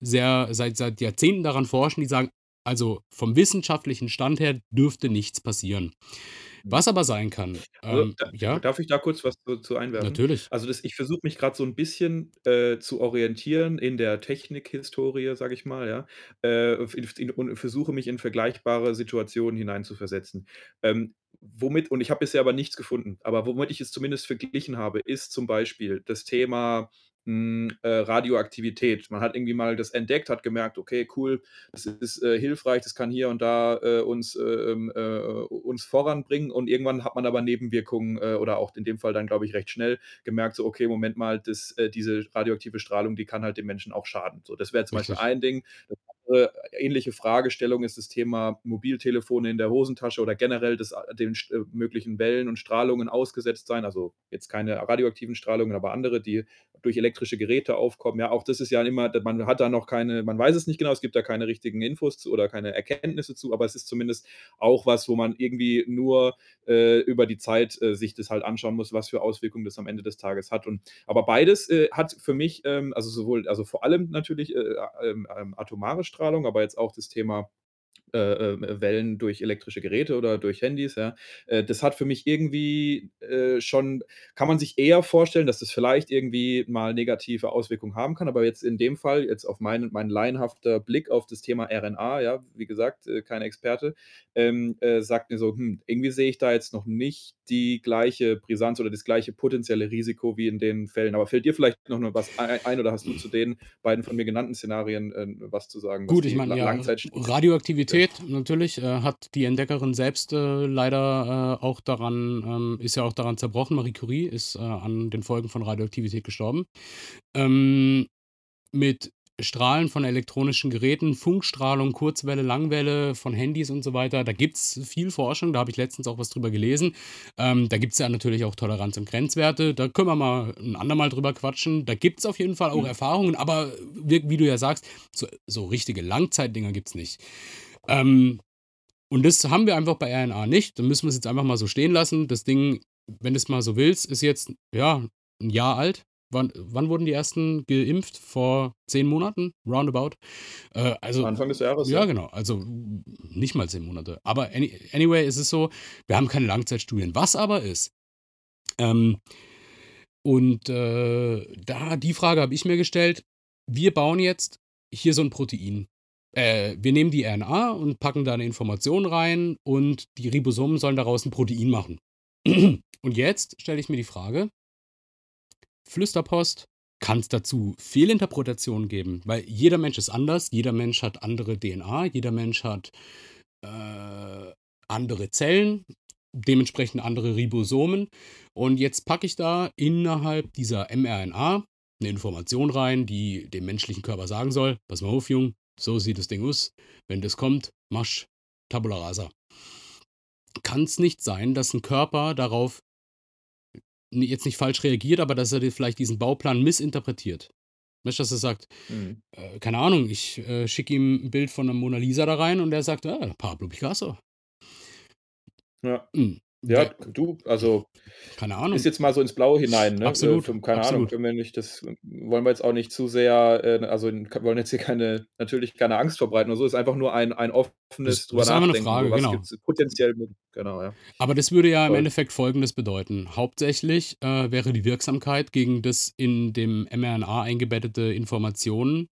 sehr seit seit Jahrzehnten daran forschen, die sagen: „Also, vom wissenschaftlichen Stand her dürfte nichts passieren.“ Mhm. Was aber sein kann, Also, ähm da ja? darf ich da kurz was zu zu einwerfen? Natürlich. Also, das ich versuche mich grad so 'n bisschen, äh, zu orientieren in der Technikhistorie, sage ich mal, ja, äh, in in und versuche mich in vergleichbare Situationen hineinzuversetzen. Ähm, womit und ich habe bisher aber nichts gefunden, aber womit ich es zumindest verglichen habe, ist zum Beispiel das Thema, äh, Radioaktivität. Man hat irgendwie mal das entdeckt, hat gemerkt: „Okay, cool, das ist, äh, hilfreich, das kann hier und da, äh, uns, äh, ähm, äh, uns voranbringen.“ Und irgendwann hat man aber Nebenwirkungen, äh, oder auch in dem Fall dann, glaube ich, recht schnell gemerkt, so: „Okay, Moment mal, das diese radioaktive Strahlung, die kann halt dem Menschen auch schaden.“ So, das wäre zum Beispiel Richtig. ein Ding. Das andere ähnliche Fragestellung ist das Thema Mobiltelefone in der Hosentasche oder generell das den st äh, möglichen Wellen und Strahlungen ausgesetzt sein. Also, jetzt keine radioaktiven Strahlungen, aber andere, die durch elektrische Geräte aufkommen. Ja, auch das ist ja immer man hat da noch keine man weiß es nicht genau, es gibt da keine richtigen Infos zu oder keine Erkenntnisse zu, aber es ist zumindest auch was, wo man irgendwie nur, äh, über die Zeit, äh, sich das halt anschauen muss, was für Auswirkungen das am Ende des Tages hat und aber beides, äh, hat für mich, ähm also sowohl also vor allem natürlich, äh, ähm, ähm, atomare Strahlung, aber jetzt auch das Thema äh, äh, Wellen durch elektrische Geräte oder durch Handys, ja. Äh, das hat für mich irgendwie, äh, schon kann man sich eher vorstellen, dass das vielleicht irgendwie mal negative Auswirkungen haben kann, aber jetzt in dem Fall, jetzt auf mein mein laienhafter Blick auf das Thema RNA, ja, wie gesagt, äh, kein Experte, ähm, äh, sagt mir so: „Hm, irgendwie sehe ich da jetzt noch nicht die gleiche Brisanz oder das gleiche potenzielle Risiko wie in den Fällen.“ Aber fällt dir vielleicht noch was ei ein oder hast du zu den beiden von mir genannten Szenarien, was zu sagen, Gut, ich meine, ja, ja. Radioaktivität natürlich, äh, hat die Entdeckerin selbst, äh, leider, äh, auch daran ähm, ist ja auch daran zerbrochen. Marie Curie ist, äh, an den Folgen von Radioaktivität gestorben. Ähm, mit Strahlen von elektronischen Geräten, Funkstrahlung, Kurzwelle, Langwelle von Handys und so weiter, da gibt's viel Forschung, da habe ich letztens auch was drüber gelesen. Ähm, da gibt's ja natürlich auch Toleranz und Grenzwerte, da können wir mal 'n andermal drüber quatschen. Da gibt's auf jeden Fall auch Mhm. Erfahrungen, aber wie wie du ja sagst, so so richtige Langzeitdinger gibt's nicht. Ähm, und das haben wir einfach bei RNA nicht. Dann müssen wir's jetzt einfach mal so stehen lassen. Das Ding, wenn du's mal so willst, ist jetzt, ja, 'n Jahr alt. Wann wann wurden die ersten geimpft? Vor 10 Monaten roundabout? Äh, also Anfang des Jahres, ja ja. genau, also nicht mal 10 Monate. Aber any anyway ist es so, wir haben keine Langzeitstudien. Was aber ist ähm, und, äh, da die Frage habe ich mir gestellt: Wir bauen jetzt hier so 'n Protein. Äh, wir nehmen die RNA und packen da 'ne Information rein und die Ribosomen sollen daraus 'n Protein machen. Und jetzt stelle ich mir die Frage Flüsterpost, kann's dazu Fehlinterpretationen geben? Weil jeder Mensch ist anders, jeder Mensch hat andere DNA, jeder Mensch hat, äh, andere Zellen, dementsprechend andere Ribosomen. Und jetzt packe ich da innerhalb dieser mRNA 'ne Information rein, die dem menschlichen Körper sagen soll: „Pass mal auf, Jung, so sieht das Ding aus. Wenn das kommt, machst Tabula rasa.“ Kann's nicht sein, dass 'n Körper darauf jetzt nicht falsch reagiert, aber dass er vielleicht diesen Bauplan missinterpretiert? Weißt du, dass er sagt, Mhm. äh, keine Ahnung, ich, äh, schicke ihm 'n Bild von 'ner Mona Lisa da rein und er sagt: „Ah, Pablo Picasso.“ Ja. Hm, Ja, du, also keine ist Ahnung. jetzt mal so ins Blaue hinein, ne? Äh, Absolut, vom keine Ahnung, absolut. können wir nicht das wollen wir jetzt auch nicht zu sehr, äh also wollen jetzt hier keine natürlich keine Angst verbreiten oder so. Ist einfach nur ein ein Das offenes drüber ist einfach 'ne nachdenken, so Frage, was genau. gibt's potenziell genau, ja. Aber das würde ja im. Endeffekt Folgendes bedeuten: Hauptsächlich, äh, wäre die Wirksamkeit gegen das in dem mRNA eingebettete Informationen,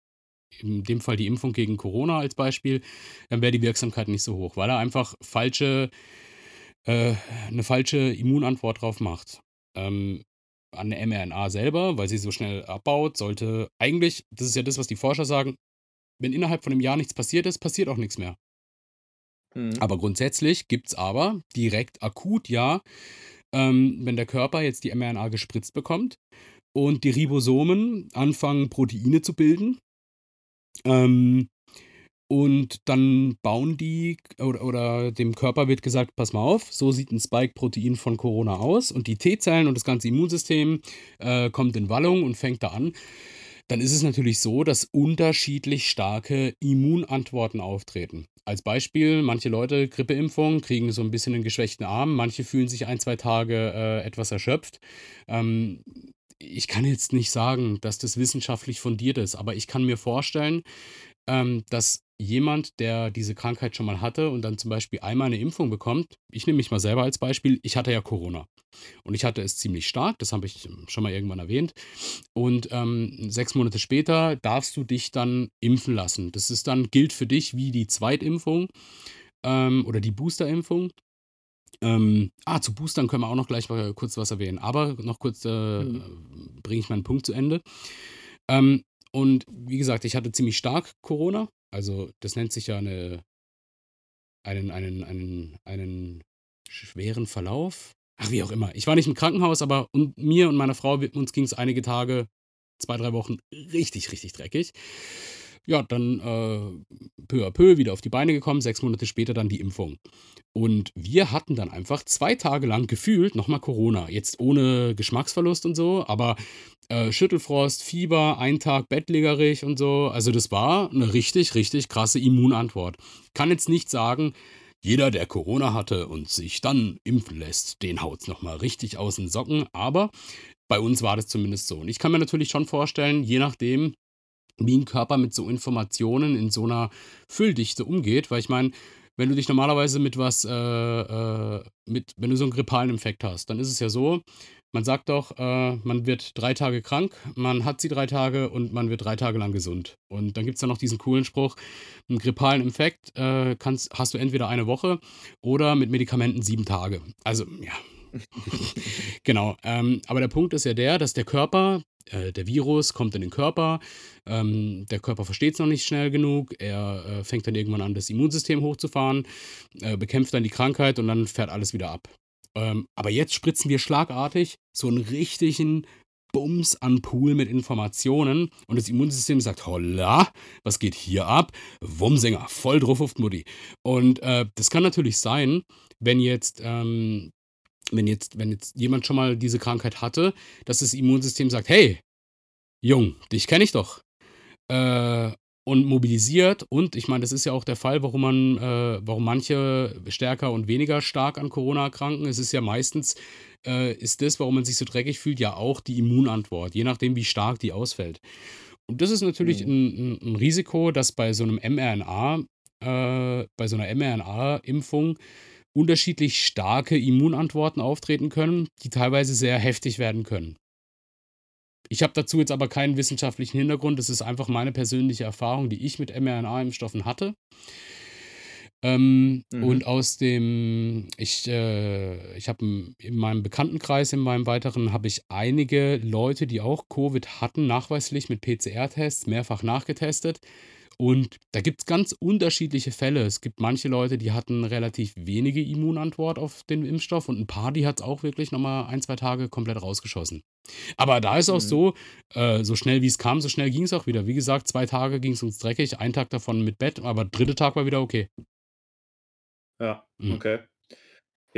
in dem Fall die Impfung gegen Corona als Beispiel, dann wäre die Wirksamkeit nicht so hoch, weil er einfach falsche äh, 'ne falsche Immunantwort drauf macht. Ähm, an der mRNA selber, weil sie so schnell abbaut, sollte eigentlich das ist ja das, was die Forscher sagen, wenn innerhalb von 'nem Jahr nichts passiert ist, passiert auch nix mehr. Mhm. Aber grundsätzlich gibt's aber direkt akut ja, ähm, wenn der Körper jetzt die mRNA gespritzt bekommt und die Ribosomen anfangen, Proteine zu bilden ähm, und dann bauen die oder oder dem Körper wird gesagt: „Pass mal auf, so sieht 'n Spike-Protein von Corona aus“ und die T-Zellen und das ganze Immunsystem, äh, kommt in Wallung und fängt da an. Dann ist es natürlich so, dass unterschiedlich starke Immunantworten auftreten. Als Beispiel, manche Leute, Grippeimpfung, kriegen so 'n bisschen 'nen geschwächten Arm, manche fühlen sich 1, 2 Tage, äh, etwas erschöpft. Ähm, ich kann jetzt nicht sagen, dass das wissenschaftlich fundiert ist, aber ich kann mir vorstellen, ähm, dass jemand, der diese Krankheit schon mal hatte und dann zum Beispiel einmal 'ne Impfung bekommt ich nehme mich mal selber als Beispiel, ich hatte ja Corona und ich hatte es ziemlich stark, das habe ich schon mal irgendwann erwähnt. Und, ähm, 6 Monate später darfst du dich dann impfen lassen. Das ist dann gilt für dich wie die Zweitimpfung, ähm, oder die Boosterimpfung. Ähm, ah, zu Boostern können wir auch noch gleich mal kurz was erwähnen, aber noch kurz, äh, Mhm. bringe ich meinen Punkt zu Ende. Ähm, und wie gesagt, ich hatte ziemlich stark Corona. Also, das nennt sich ja 'ne einen einen einen einen schweren Verlauf? Ach, wie auch immer. Ich war nicht im Krankenhaus, aber und mir und meiner Frau, uns ging's einige Tage, 2, 3 Wochen richtig, richtig dreckig. Ja, dann äh, peu à peu wieder auf die Beine gekommen, sechs Monate später dann die Impfung. Und wir hatten dann einfach zwei Tage lang gefühlt nochmal Corona. Jetzt ohne Geschmacksverlust und so, aber äh, Schüttelfrost, Fieber, ein Tag bettlägerig und so. Also das war eine richtig, richtig krasse Immunantwort. Kann jetzt nicht sagen, jeder, der Corona hatte und sich dann impfen lässt, den haut es nochmal richtig aus den Socken. Aber bei uns war das zumindest so. Und ich kann mir natürlich schon vorstellen, je nachdem, wie ein Körper mit so Informationen in so einer Fülldichte umgeht, weil ich meine, wenn du dich normalerweise mit was, äh, äh, mit, wenn du so einen grippalen Infekt hast, dann ist es ja so, man sagt doch, äh, man wird drei Tage krank, man hat sie drei Tage und man wird drei Tage lang gesund. Und dann gibt es dann noch diesen coolen Spruch, einen grippalen Infekt äh, kannst, hast du entweder eine Woche oder mit Medikamenten sieben Tage. Also, ja. genau. Ähm, aber der Punkt ist ja der, dass der Körper, äh, der Virus kommt in den Körper, ähm, der Körper versteht es noch nicht schnell genug, er äh, fängt dann irgendwann an, das Immunsystem hochzufahren, äh, bekämpft dann die Krankheit und dann fährt alles wieder ab. Ähm, aber jetzt spritzen wir schlagartig so einen richtigen Bums an Pool mit Informationen und das Immunsystem sagt, holla, was geht hier ab? Wumsinger, voll drauf auf Mutti. Und äh, das kann natürlich sein, wenn jetzt, ähm, wenn jetzt, wenn jetzt jemand schon mal diese Krankheit hatte, dass das Immunsystem sagt, hey, Jung, dich kenne ich doch. Äh, und mobilisiert. Und ich meine, das ist ja auch der Fall, warum man, äh, warum manche stärker und weniger stark an Corona erkranken. Es ist ja meistens, äh, ist das, warum man sich so dreckig fühlt, ja auch die Immunantwort, je nachdem, wie stark die ausfällt. Und das ist natürlich Mhm. ein, ein, ein Risiko, dass bei so einem mRNA, äh, bei so einer mRNA-Impfung unterschiedlich starke Immunantworten auftreten können, die teilweise sehr heftig werden können. Ich habe dazu jetzt aber keinen wissenschaftlichen Hintergrund. Das ist einfach meine persönliche Erfahrung, die ich mit mRNA-Impfstoffen hatte. Ähm, Mhm. und aus dem, ich, äh, ich habe in meinem Bekanntenkreis, in meinem weiteren, habe ich einige Leute, die auch Covid hatten, nachweislich mit PCR-Tests mehrfach nachgetestet. Und da gibt es ganz unterschiedliche Fälle. Es gibt manche Leute, die hatten relativ wenige Immunantwort auf den Impfstoff und ein paar, die hat es auch wirklich nochmal ein, zwei Tage komplett rausgeschossen. Aber da ist auch Mhm. so, äh, so schnell wie es kam, so schnell ging es auch wieder. Wie gesagt, zwei Tage ging es uns dreckig, ein Tag davon mit Bett, aber dritte Tag war wieder okay. Ja, Mhm. okay.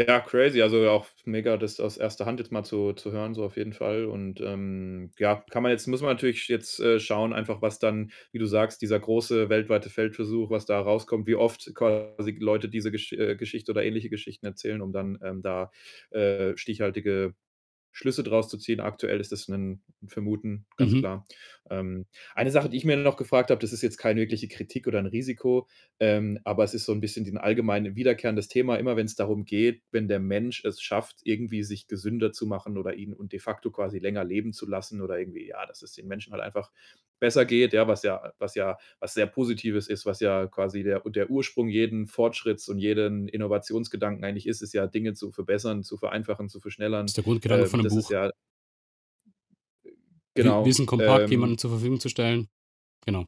Ja, crazy. Also auch mega, das aus erster Hand jetzt mal zu zu hören, so auf jeden Fall. Und, ähm, ja, kann man jetzt muss man natürlich jetzt, äh, schauen, einfach was dann, wie du sagst, dieser große weltweite Feldversuch, was da rauskommt, wie oft quasi Leute diese Gesch äh, Geschichte oder ähnliche Geschichten erzählen, um dann, ähm, da, äh, stichhaltige Schlüsse draus zu ziehen. Aktuell ist das 'nen 'n Vermuten, ganz Mhm. klar. Ähm, eine Sache, die ich mir noch gefragt habe, das ist jetzt keine wirkliche Kritik oder 'n Risiko, ähm, aber es ist so 'n bisschen den allgemeinen wiederkehrendes Thema, immer wenn's darum geht, wenn der Mensch es schafft, irgendwie sich gesünder zu machen oder ihn und de facto quasi länger leben zu lassen oder irgendwie, ja, dass es den Menschen halt einfach besser geht, ja, was ja was ja was sehr Positives ist, was ja quasi der der Ursprung jeden Fortschritts und jeden Innovationsgedanken eigentlich ist, ist ja Dinge zu verbessern, zu vereinfachen, zu verschnellern. Ist der Grundgedanke von Ähm, 'nem das ist Buch. ja Wi Genau, Wissen kompakt ähm jemandem zur Verfügung zu stellen. Genau.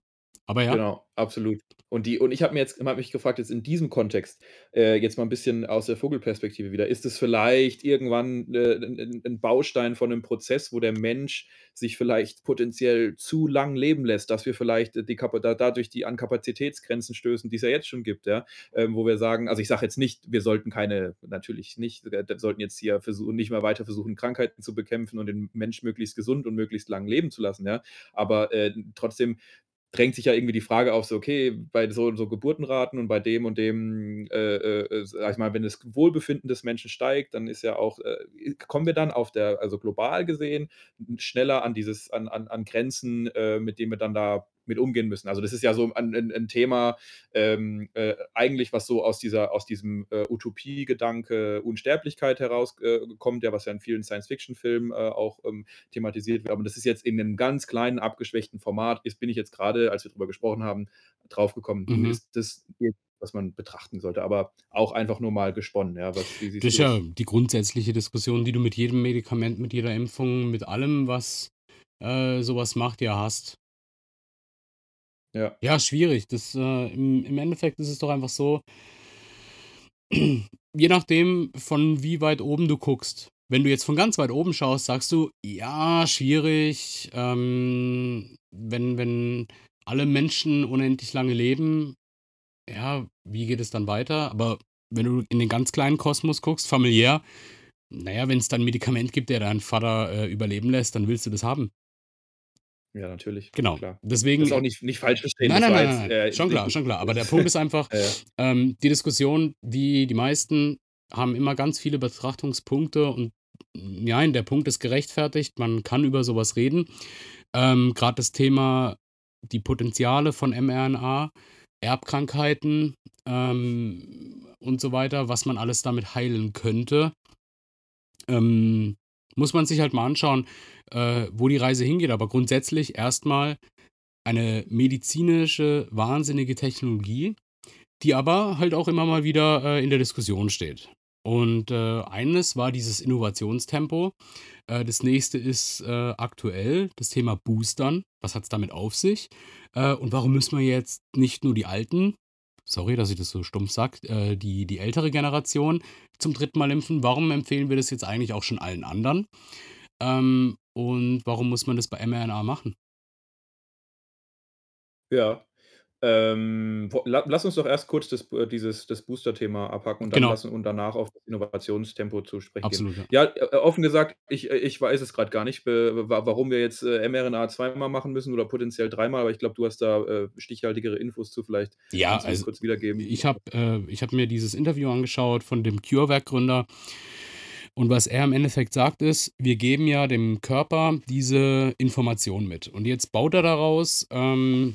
Aber ja? Genau, absolut. Und die und ich habe mir jetzt habe mich gefragt, jetzt in diesem Kontext, äh, jetzt mal 'n bisschen aus der Vogelperspektive wieder, ist es vielleicht irgendwann, äh, 'n 'n 'n Baustein von 'nem Prozess, wo der Mensch sich vielleicht potenziell zu lang leben lässt, dass wir vielleicht, äh, die Kapa da dadurch die an Kapazitätsgrenzen stößen, die's ja jetzt schon gibt, ja? Ähm, wo wir sagen also, ich sage jetzt nicht, wir sollten keine natürlich nicht wir sollten jetzt hier versuchen nicht mehr weiter versuchen, Krankheiten zu bekämpfen und den Menschen möglichst gesund und möglichst lang leben zu lassen, ja? Aber, äh, trotzdem drängt sich ja irgendwie die Frage auf, so, okay, bei so und so Geburtenraten und bei dem und dem, äh, äh, äh, sage ich mal, wenn das Wohlbefinden des Menschen steigt, dann ist ja auch, äh kommen wir dann auf der also, global gesehen schneller an dieses an an an Grenzen, äh, mit denen wir dann da mit umgehen müssen. Also, das ist ja so ein 'n 'n Thema, ähm, äh, eigentlich, was so aus dieser aus diesem, äh, Utopiegedanke Unsterblichkeit heraus äh, ja, was ja in vielen Science-Fiction-Filmen, äh, auch, ähm, thematisiert wird. Aber das ist jetzt in 'nem ganz kleinen, abgeschwächten Format ist bin ich jetzt grade, als wir drüber gesprochen haben, draufgekommen. Hm, Mhm. ist das was man betrachten sollte, aber auch einfach nur mal gesponnen, ja? Was Das ist ja die grundsätzliche Diskussion, die du mit jedem Medikament, mit jeder Impfung, mit allem, was, äh, so was macht, ja hast. Ja. Ja, schwierig. Das, äh im im Endeffekt ist es doch einfach so je nachdem, von wie weit oben du guckst. Wenn du jetzt von ganz weit oben schaust, sagst du: „Ja, schwierig“, ähm, wenn wenn alle Menschen unendlich lange leben, ja, wie geht es dann weiter? Aber wenn du in den ganz kleinen Kosmos guckst, familiär, na ja, wenn's da 'n Medikament gibt, der deinen Vater, äh, überleben lässt, dann willst du das haben. Ja, natürlich, Genau. klar. Deswegen Das auch äh, nicht nicht falsch verstehen, nein, nein, nein, nein, nein, äh, schon klar, schon klar. Aber der Punkt ist einfach, ähm, die Diskussion, wie die meisten haben immer ganz viele Betrachtungspunkte und nein, der Punkt ist gerechtfertigt. Man kann über so was reden. Ähm, grad das Thema die Potenziale von mRNA, Erbkrankheiten, ähm, und so weiter, was man alles damit heilen könnte. Ähm, muss man sich halt mal anschauen, äh, wo die Reise hingeht. Aber grundsätzlich erst mal eine medizinische, wahnsinnige Technologie, die aber halt auch immer mal wieder, äh, in der Diskussion steht. Und, äh, eines war dieses Innovationstempo. Äh, das nächste ist, äh, aktuell das Thema Boostern. Was hat's damit auf sich? Äh, und warum müssen wir jetzt nicht nur die Alten sorry, dass ich das so stumpf sage, äh, die die ältere Generation zum dritten Mal impfen? Warum empfehlen wir das jetzt eigentlich auch schon allen anderen? Ähm, und warum muss man das bei mRNA machen? Ja. Ähm, la lass uns doch erst kurz das B dieses das Booster-Thema abhaken und dann Genau. lassen und danach auf das Innovationstempo zu sprechen gehen. Absolut, ja. Ja, äh, offen gesagt, ich äh, ich weiß es grad gar nicht, warum wir jetzt, äh, mRNA zweimal machen müssen oder potenziell dreimal, aber ich glaube, du hast da, äh, stichhaltigere Infos zu. Vielleicht Ja, also, kurz wiedergeben. ich habe äh, ich habe mir dieses Interview angeschaut von dem CureVac-Gründer. Und was er im Endeffekt sagt, ist: „Wir geben ja dem Körper diese Information mit.“ Und jetzt baut er daraus, ähm,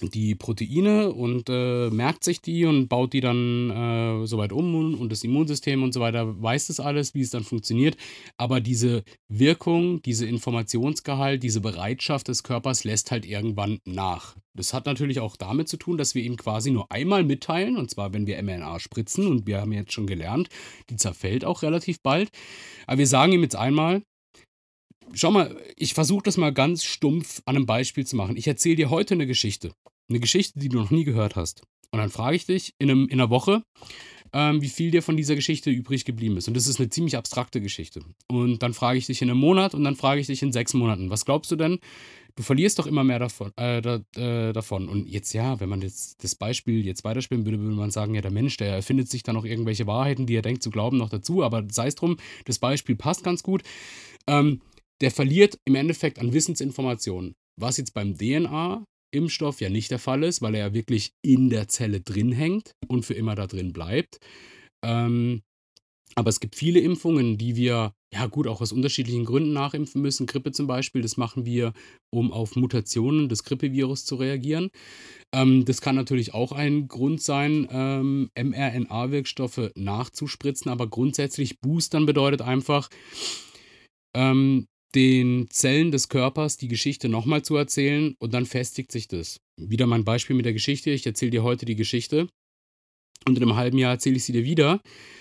die Proteine und, äh, merkt sich die und baut die dann, äh, so weit um und das Immunsystem und so weiter weiß das alles, wie es dann funktioniert. Aber diese Wirkung, diese Informationsgehalt, diese Bereitschaft des Körpers lässt halt irgendwann nach. Das hat natürlich auch damit zu tun, dass wir ihm quasi nur einmal mitteilen, und zwar, wenn wir mRNA spritzen und wir haben jetzt schon gelernt, die zerfällt auch relativ bald. Aber wir sagen ihm jetzt einmal schau mal, ich versuche das mal ganz stumpf an 'nem Beispiel zu machen. Ich erzähle dir heute 'ne Geschichte. 'Ne Geschichte, die du noch nie gehört hast. Und dann frage ich dich in 'nem in 'ner Woche, ähm, wie viel dir von dieser Geschichte übrig geblieben ist. Und das ist 'ne ziemlich abstrakte Geschichte. Und dann frage ich dich in 'nem Monat und dann frage ich dich in 6 Monaten. Was glaubst du denn? Du verlierst doch immer mehr davon äh, da äh, davon. Und jetzt ja, wenn man jetzt das Beispiel jetzt weiterspinnen würde, würde man sagen: „Ja, der Mensch, der erfindet sich da noch irgendwelche Wahrheiten, die er denkt zu glauben, noch dazu.“ Aber sei's drum, das Beispiel passt ganz gut. Ähm, der verliert im Endeffekt an Wissensinformationen, was jetzt beim DNA-Impfstoff ja nicht der Fall ist, weil er ja wirklich in der Zelle drin hängt und für immer da drin bleibt. Ähm, aber es gibt viele Impfungen, die wir, ja gut, auch aus unterschiedlichen Gründen nachimpfen müssen. Grippe zum Beispiel, das machen wir, um auf Mutationen des Grippevirus zu reagieren. Ähm, das kann natürlich auch ein Grund sein, ähm, mRNA-Wirkstoffe nachzuspritzen, aber grundsätzlich boostern bedeutet einfach ähm, den Zellen des Körpers die Geschichte noch mal zu erzählen und dann festigt sich das. Wieder mein Beispiel mit der Geschichte. Ich erzähle dir heute die Geschichte und in 'nem halben Jahr erzähle ich sie dir wieder.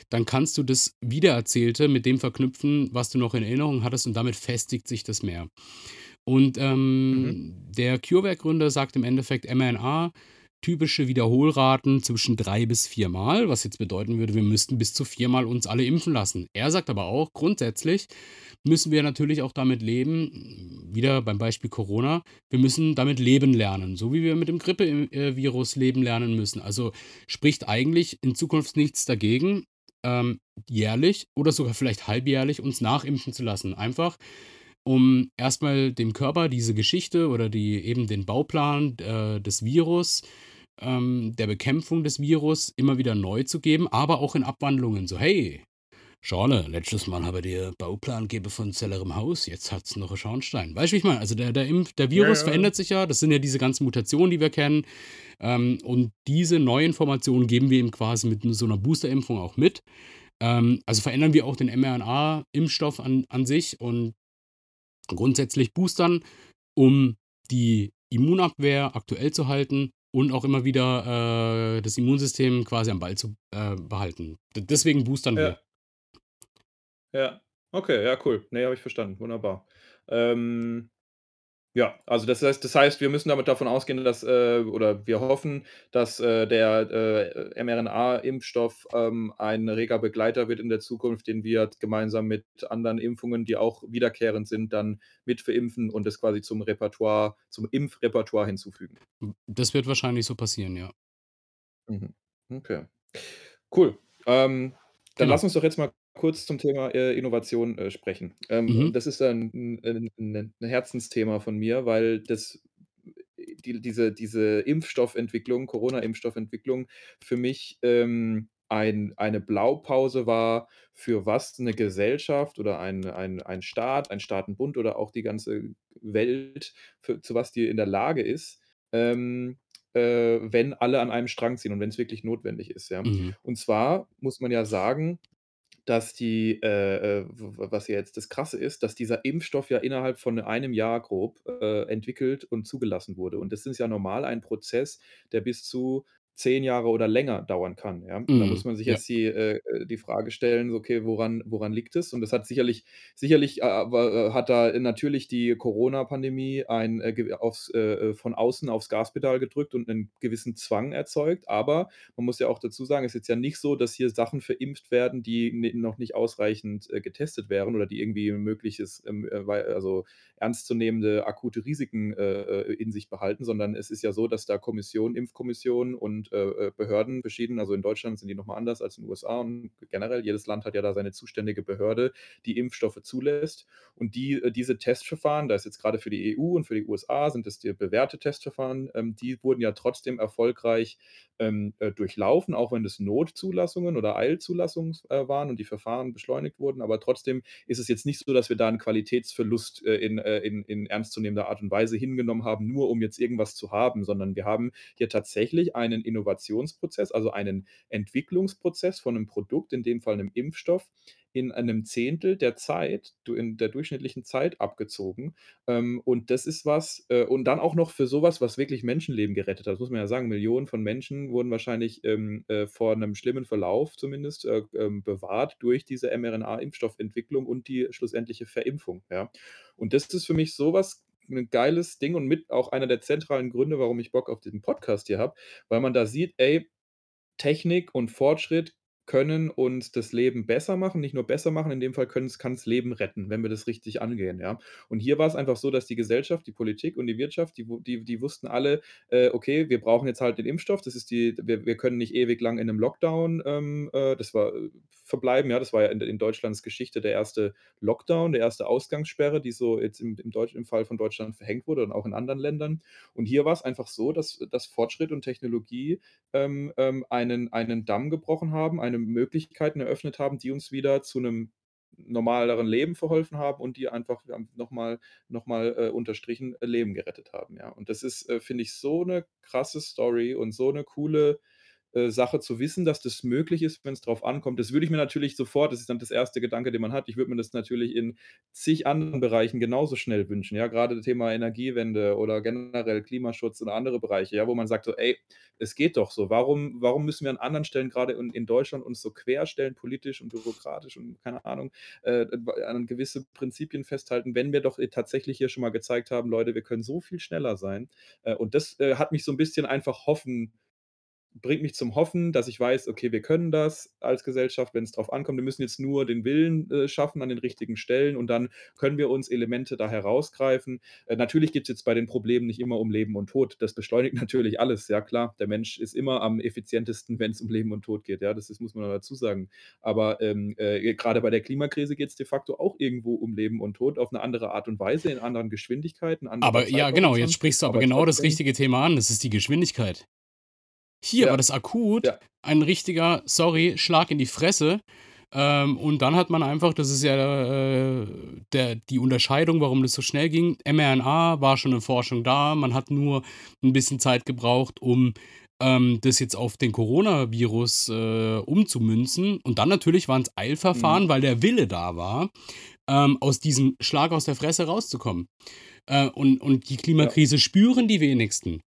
Dann kannst du das Wiedererzählte mit dem verknüpfen, was du noch in Erinnerung hattest und damit festigt sich das mehr. Und, Mhm. ähm, der CureVac-Gründer sagt im Endeffekt, mRNA, typische Wiederholraten zwischen 3 bis viermal, was jetzt bedeuten würde, wir müssten bis zu viermal uns alle impfen lassen. Er sagt aber auch, grundsätzlich müssen wir natürlich auch damit leben wieder beim Beispiel Corona, wir müssen damit leben lernen, so wie wir mit dem Grippe im äh, Virus leben lernen müssen. Also, spricht eigentlich in Zukunft nichts dagegen, ähm, jährlich oder sogar vielleicht halbjährlich uns nachimpfen zu lassen. Einfach, um erst mal dem Körper diese Geschichte oder die eben den Bauplan, äh, des Virus ähm, der Bekämpfung des Virus immer wieder neu zu geben, aber auch in Abwandlungen. So: „Hey, Schorle, letztes Mal habe ich dir Bauplan gegeben von zellerem Haus, jetzt hat's noch 'n Schornstein.“ Weißt du, wie ich meine? Also, der der Impf der Virus ja, ja. verändert sich ja. Das sind ja diese ganzen Mutationen, die wir kennen. Ähm, und diese Neuinformationen geben wir ihm quasi mit so 'ner Boosterimpfung auch mit. Ähm, also, verändern wir auch den mRNA-Impfstoff an an sich und grundsätzlich boostern, um die Immunabwehr aktuell zu halten und auch immer wieder, äh, das Immunsystem quasi am Ball zu, äh, behalten. D deswegen boostern wir. Ja. Ja, okay, ja, cool. Ne, habe ich verstanden, wunderbar. Ähm Ja, also das heißt das heißt, wir müssen damit davon ausgehen, dass äh, oder wir hoffen, dass, äh, der, äh, mRNA-Impfstoff, ähm, ein reger Begleiter wird in der Zukunft, den wir gemeinsam mit anderen Impfungen, die auch wiederkehrend sind, dann mit verimpfen und das quasi zum Repertoire zum Impfrepertoire hinzufügen. Das wird wahrscheinlich so passieren, ja. Mhm. Okay. Cool. Ähm, dann Genau. lass uns doch jetzt mal kurz zum Thema, äh, Innovation, äh, sprechen. Ähm, Mhm. das ist ein 'n 'n 'n 'n Herzensthema von mir, weil das die diese diese Impfstoffentwicklung, Corona-Impfstoffentwicklung für mich, ähm, ein eine Blaupause war, für was 'ne Gesellschaft oder ein ein ein Staat, ein Staatenbund oder auch die ganze Welt für zu was die in der Lage ist, ähm, äh, wenn alle an einem Strang ziehen und wenn's wirklich notwendig ist, ja. Mhm. Und zwar muss man ja sagen, dass die, äh, äh, was ja jetzt das Krasse ist, dass dieser Impfstoff ja innerhalb von einem Jahr grob, äh, entwickelt und zugelassen wurde. Und das ist ja normal ein Prozess, der bis zu 10 Jahre oder länger dauern kann, ja? Und da muss Mhm. man sich Ja. jetzt die äh, äh, die Frage stellen, so: „Okay, woran woran liegt es?“ Und das hat sicherlich sicherlich, äh, äh, hat da natürlich die Corona-Pandemie ein, äh, aufs äh, von außen aufs Gaspedal gedrückt und 'nen gewissen Zwang erzeugt. Aber man muss ja auch dazu sagen, es ist jetzt ja nicht so, dass hier Sachen verimpft werden, die noch nicht ausreichend, getestet wären oder die irgendwie mögliches, ähm, äh, also ernstzunehmende akute Risiken, in sich behalten, sondern es ist ja so, dass da Kommissionen Impfkommissionen und, äh, äh, Behörden verschieden also in Deutschland sind die noch mal anders als in den USA und generell jedes Land hat ja da seine zuständige Behörde, die Impfstoffe zulässt. Und die äh, diese Testverfahren, da ist jetzt grade für die EU und für die USA sind das die bewährte Testverfahren, ähm, die wurden ja trotzdem erfolgreich, ähm, äh, durchlaufen, auch wenn das Notzulassungen oder Eilzulassungs äh, waren und die Verfahren beschleunigt wurden. Aber trotzdem ist es jetzt nicht so, dass wir da 'n Qualitätsverlust, äh, in in in ernstzunehmender Art und Weise hingenommen haben, nur um jetzt irgendwas zu haben, sondern wir haben hier tatsächlich einen Innovationsprozess, also einen Entwicklungsprozess von 'nem Produkt, in dem Fall 'nem Impfstoff, in einem 1/10 der Zeit in der durchschnittlichen Zeit abgezogen. Ähm, und das ist was äh, und dann auch noch für so was, wirklich Menschenleben gerettet hat. Das muss man ja sagen. Millionen von Menschen wurden wahrscheinlich, ähm, äh, vor 'nem schlimmen Verlauf zumindest, äh, ähm, bewahrt durch diese mRNA-Impfstoffentwicklung und die schlussendliche Verimpfung? Und das ist für mich so was 'n geiles Ding und mit auch einer der zentralen Gründe, warum ich Bock auf diesen Podcast hier habe, weil man da sieht, ey, Technik und Fortschritt können uns das Leben besser machen, nicht nur besser machen, in dem Fall können's kann's Leben retten, wenn wir das richtig angehen, ja? Und hier war's einfach so, dass die Gesellschaft, die Politik und die Wirtschaft, die die die wussten alle, äh: „Okay, wir brauchen jetzt halt den Impfstoff. Das ist die wir wir können nicht ewig lang in 'nem Lockdown, ähm, äh, das war äh, verbleiben“, ja? Das war ja in in Deutschlands Geschichte der 1. Lockdown, der 1. Ausgangssperre, die so jetzt im im Deutsch im Fall von Deutschland verhängt wurde und auch in anderen Ländern. Und hier war's einfach so, dass dass Fortschritt und Technologie, ähm, ähm, einen einen Damm gebrochen haben, eine Möglichkeiten eröffnet haben, die uns wieder zu 'nem normaleren Leben verholfen haben und die einfach haben noch mal äh, unterstrichen, Leben gerettet haben, ja? Und das ist, äh, finde ich, so 'ne krasse Story und so 'ne coole, äh, Sache zu wissen, dass das möglich ist, wenn's drauf ankommt. Das würde ich mir natürlich sofort das ist dann das 1. Gedanke, den man hat. Ich würde mir das natürlich in zig anderen Bereichen genauso schnell wünschen, ja? Grade Thema Energiewende oder generell Klimaschutz oder andere Bereiche, ja, wo man sagt so: „Ey, es geht doch so. Warum warum müssen wir an anderen Stellen grade in in Deutschland uns so querstellen politisch und bürokratisch und keine Ahnung, äh, an gewisse Prinzipien festhalten, wenn wir doch, äh, tatsächlich hier schon mal gezeigt haben: Leute, wir können so viel schneller sein.“ Äh, und das, äh, hat mich so 'n bisschen einfach hoffen bringt mich zum Hoffen, dass ich weiß: „Okay, wir können das als Gesellschaft, wenn's drauf ankommt. Wir müssen jetzt nur den Willen, äh, schaffen an den richtigen Stellen und dann können wir uns Elemente da herausgreifen.“ Äh, natürlich geht's jetzt bei den Problemen nicht immer um Leben und Tod. Das beschleunigt natürlich alles, ja klar. Der Mensch ist immer am effizientesten, wenn's um Leben und Tod geht, ja? Das das muss man dazu sagen. Aber, ähm, äh, grade bei der Klimakrise geht's de facto auch irgendwo um Leben und Tod auf 'ne andere Art und Weise, in anderen Geschwindigkeiten, anderer Aber ja, genau, jetzt sprichst du aber aber genau das richtige Thema an. Das ist die Geschwindigkeit. Hier war Ja. das akut Ja. ein richtiger, sorry, Schlag in die Fresse. Ähm, und dann hat man einfach das ist ja, äh, der die Unterscheidung, warum das so schnell ging. mRNA war schon in Forschung da. Man hat nur 'n bisschen Zeit gebraucht, um, ähm, das jetzt auf den Coronavirus, äh, umzumünzen. Und dann natürlich waren's Mhm. Eilverfahren, weil der Wille da war, ähm, aus diesem Schlag aus der Fresse rauszukommen. Äh, und und die Ja. Klimakrise spüren die wenigsten.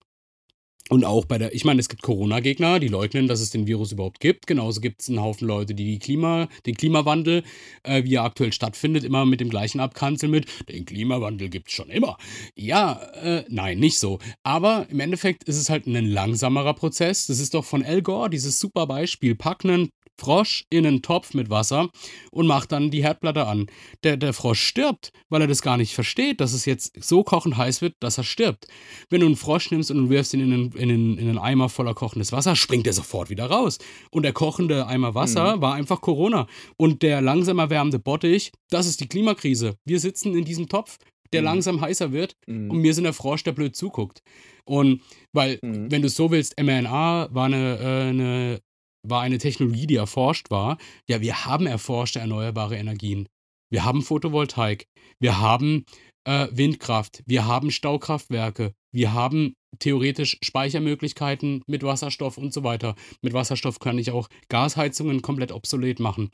Und auch bei der ich meine, es gibt Corona-Gegner, die leugnen, dass es den Virus überhaupt gibt. Genauso gibt's 'n Haufen Leute, die die Klima den Klimawandel, äh, wie er aktuell stattfindet, immer mit dem Gleichen abkanzeln mit: „Den Klimawandel gibt's schon immer.“ Ja, äh, nein, nicht so. Aber im Endeffekt ist es halt 'nen langsamerer Prozess. Das ist doch von Al Gore dieses super Beispiel: Pack 'nen Frosch in 'nen Topf mit Wasser und mach dann die Herdplatte an. Der der Frosch stirbt, weil er das gar nicht versteht, dass es jetzt so kochend heiß wird, dass er stirbt. Wenn du 'n Frosch nimmst und du wirfst ihn in 'nen in 'nen in 'nen Eimer voller kochendes Wasser, springt er sofort wieder raus. Und der kochende Eimer Mhm. Wasser war einfach Corona. Und der langsam erwärmende Bottich, das ist die Klimakrise. Wir sitzen in diesem Topf, der Mhm. langsam heißer wird Mhm. und wir sind der Frosch, der blöd zuguckt. Und weil, Mhm. wenn du's so willst, mRNA war 'ne äh, 'ne war eine Technologie, die erforscht war. Ja, wir haben erforschte erneuerbare Energien. Wir haben Photovoltaik, wir haben, äh, Windkraft, wir haben Staukraftwerke, wir haben theoretisch Speichermöglichkeiten mit Wasserstoff und so weiter. Mit Wasserstoff kann ich auch Gasheizungen komplett obsolet machen.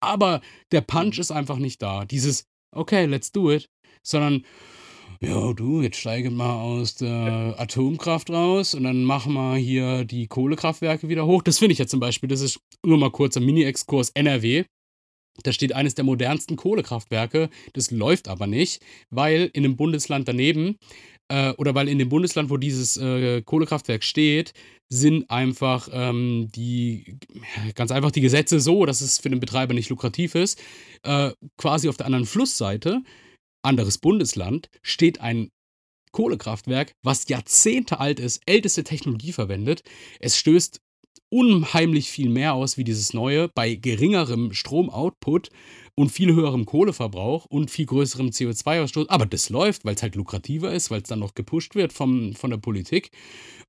Aber der Punch ist einfach nicht da. Dieses: „Okay, let's do it“, sondern: „Ja, du, jetzt steige mal aus der Atomkraft raus und dann machen wir hier die Kohlekraftwerke wieder hoch.“ Das finde ich ja zum Beispiel das ist nur mal kurzer Mini-Exkurs NRW. Da steht eines der modernsten Kohlekraftwerke. Das läuft aber nicht, weil in 'nem Bundesland daneben äh, oder weil in dem Bundesland, wo dieses, äh, Kohlekraftwerk steht, sind einfach, ähm, die ganz einfach die Gesetze so, dass es für den Betreiber nicht lukrativ ist. Äh, quasi auf der anderen Flussseite, anderes Bundesland, steht ein Kohlekraftwerk, was Jahrzehnte alt ist, älteste Technologie verwendet. Es stößt unheimlich viel mehr aus wie dieses neue bei geringerem Stromoutput und viel höherem Kohleverbrauch und viel größerem CO2-Ausstoß. Aber das läuft, weil's halt lukrativer ist, weil's dann noch gepusht wird vom von der Politik.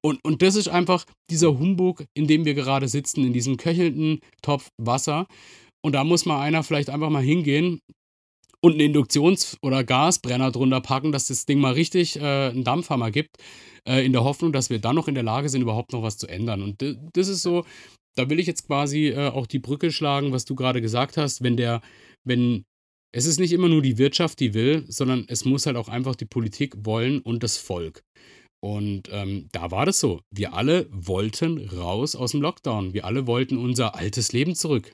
Und und das ist einfach dieser Humbug, in dem wir gerade sitzen, in diesem köchelnden Topf Wasser. Und da muss mal einer vielleicht einfach mal hingehen und 'n Induktions oder Gasbrenner drunter packen, dass das Ding mal richtig, äh, 'n Dampfhammer gibt, äh, in der Hoffnung, dass wir dann noch in der Lage sind, überhaupt noch was zu ändern. Und das ist so da will ich jetzt quasi, äh, auch die Brücke schlagen, was du grade gesagt hast, wenn der wenn es ist nicht immer nur die Wirtschaft, die will, sondern es muss halt auch einfach die Politik wollen und das Volk. Und, ähm, da war das so. Wir alle wollten raus aus'm Lockdown. Wir alle wollten unser altes Leben zurück.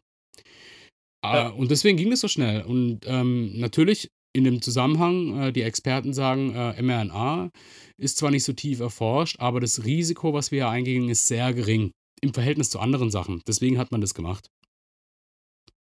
Ah, Ja. und deswegen ging das so schnell. Und, ähm, natürlich in dem Zusammenhang, äh, die Experten sagen, äh, mRNA ist zwar nicht so tief erforscht, aber das Risiko, was wir hier eingehen, ist sehr gering im Verhältnis zu anderen Sachen. Deswegen hat man das gemacht.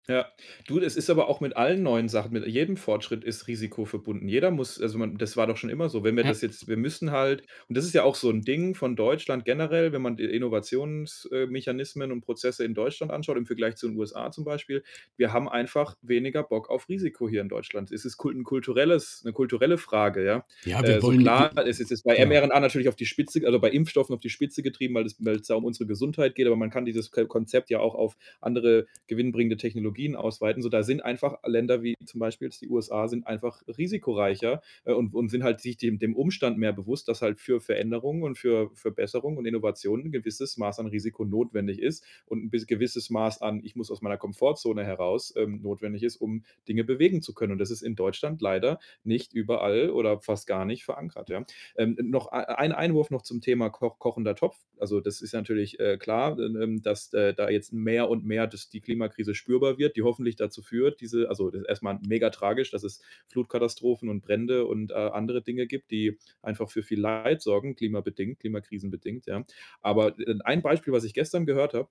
Ja. Du, es ist aber auch mit allen neuen Sachen mit jedem Fortschritt ist Risiko verbunden. Jeder muss also, man das war doch schon immer so. Wenn wir Ja. das jetzt wir müssen halt und das ist ja auch so 'n Ding von Deutschland generell, wenn man die Innovations äh, Mechanismen und Prozesse in Deutschland anschaut im Vergleich zu den USA zum Beispiel. Wir haben einfach weniger Bock auf Risiko hier in Deutschland. Es ist kul 'n kulturelles 'ne kulturelle Frage, ja. Ja, wir Äh, so wollen klar, es ist jetzt bei genau. mRNA natürlich auf die Spitze also, bei Impfstoffen auf die Spitze getrieben, weil es weil's da um unsere Gesundheit geht, aber man kann dieses K Konzept ja auch auf andere gewinnbringende Technologien ausweiten. So, da sind einfach Länder wie zum Beispiel die USA sind einfach risikoreicher, äh, und und sind halt sich dem dem Umstand mehr bewusst, dass halt für Veränderungen und für Verbesserung und Innovation 'n gewisses Maß an Risiko notwendig ist und 'n bis gewisses Maß an „Ich muss aus meiner Komfortzone heraus“, ähm, notwendig ist, um Dinge bewegen zu können. Und das ist in Deutschland leider nicht überall oder fast gar nicht verankert, ja. Ähm, noch ei ein Einwurf noch zum Thema koch kochender Topf. Also, das ist natürlich, äh, klar, ähm, ähm, dass, äh, da jetzt mehr und mehr dass die Klimakrise spürbar wird, die hoffentlich dazu führt, diese also, das ist erst mal mega tragisch, dass es Flutkatastrophen und Brände und, äh, andere Dinge gibt, die einfach für viel Leid sorgen, klimabedingt klimakrisenbedingt, ja. Aber, äh, ein Beispiel, was ich gestern gehört habe,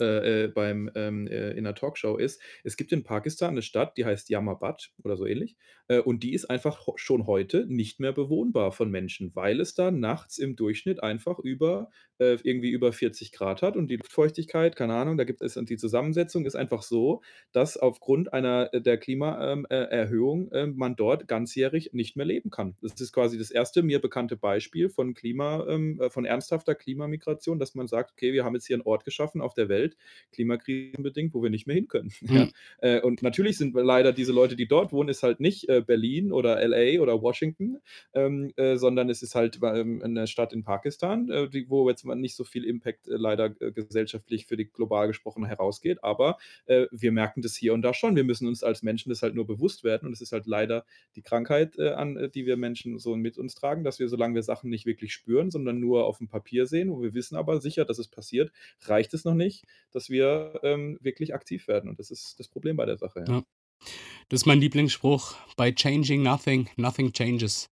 äh, äh, beim ähm, äh, in 'ner Talkshow ist, es gibt in Pakistan 'ne Stadt, die heißt Jamalabad oder so ähnlich, äh, und die ist einfach ho schon heute nicht mehr bewohnbar von Menschen, weil es da nachts im Durchschnitt einfach über äh, irgendwie über 40 C hat und die Luftfeuchtigkeit, keine Ahnung, da gibt es und die Zusammensetzung ist einfach so, dass aufgrund einer der Klima ähm, äh, ähm, man dort ganzjährig nicht mehr leben kann. Das ist quasi das erste mir bekannte Beispiel von Klima äh, von ernsthafter Klimamigration, dass man sagt: „Okay, wir haben jetzt hier 'n Ort geschaffen auf der Welt“ Welt, klimakrisenbedingt, wo wir nicht mehr hin können. Mhm. Äh, und natürlich sind leider diese Leute, die dort wohnen, ist halt nicht äh, Berlin oder LA oder Washington, ähm, äh, sondern es ist halt ähm, eine Stadt in Pakistan, äh, die, wo jetzt mal nicht so viel Impact äh, leider äh, gesellschaftlich für die global gesprochen herausgeht. Aber wir merken das hier und da schon. Wir müssen uns als Menschen das halt nur bewusst werden. Und es ist halt leider die Krankheit, an die wir Menschen so mit uns tragen, dass wir, solange wir Sachen nicht wirklich spüren, sondern nur auf dem Papier sehen, wo wir wissen aber sicher, dass es passiert, reicht es noch nicht, dass wir ähm, wirklich aktiv werden. Und das ist das Problem bei der Sache. Ja. Ja. Das ist mein Lieblingsspruch. By changing nothing, nothing changes.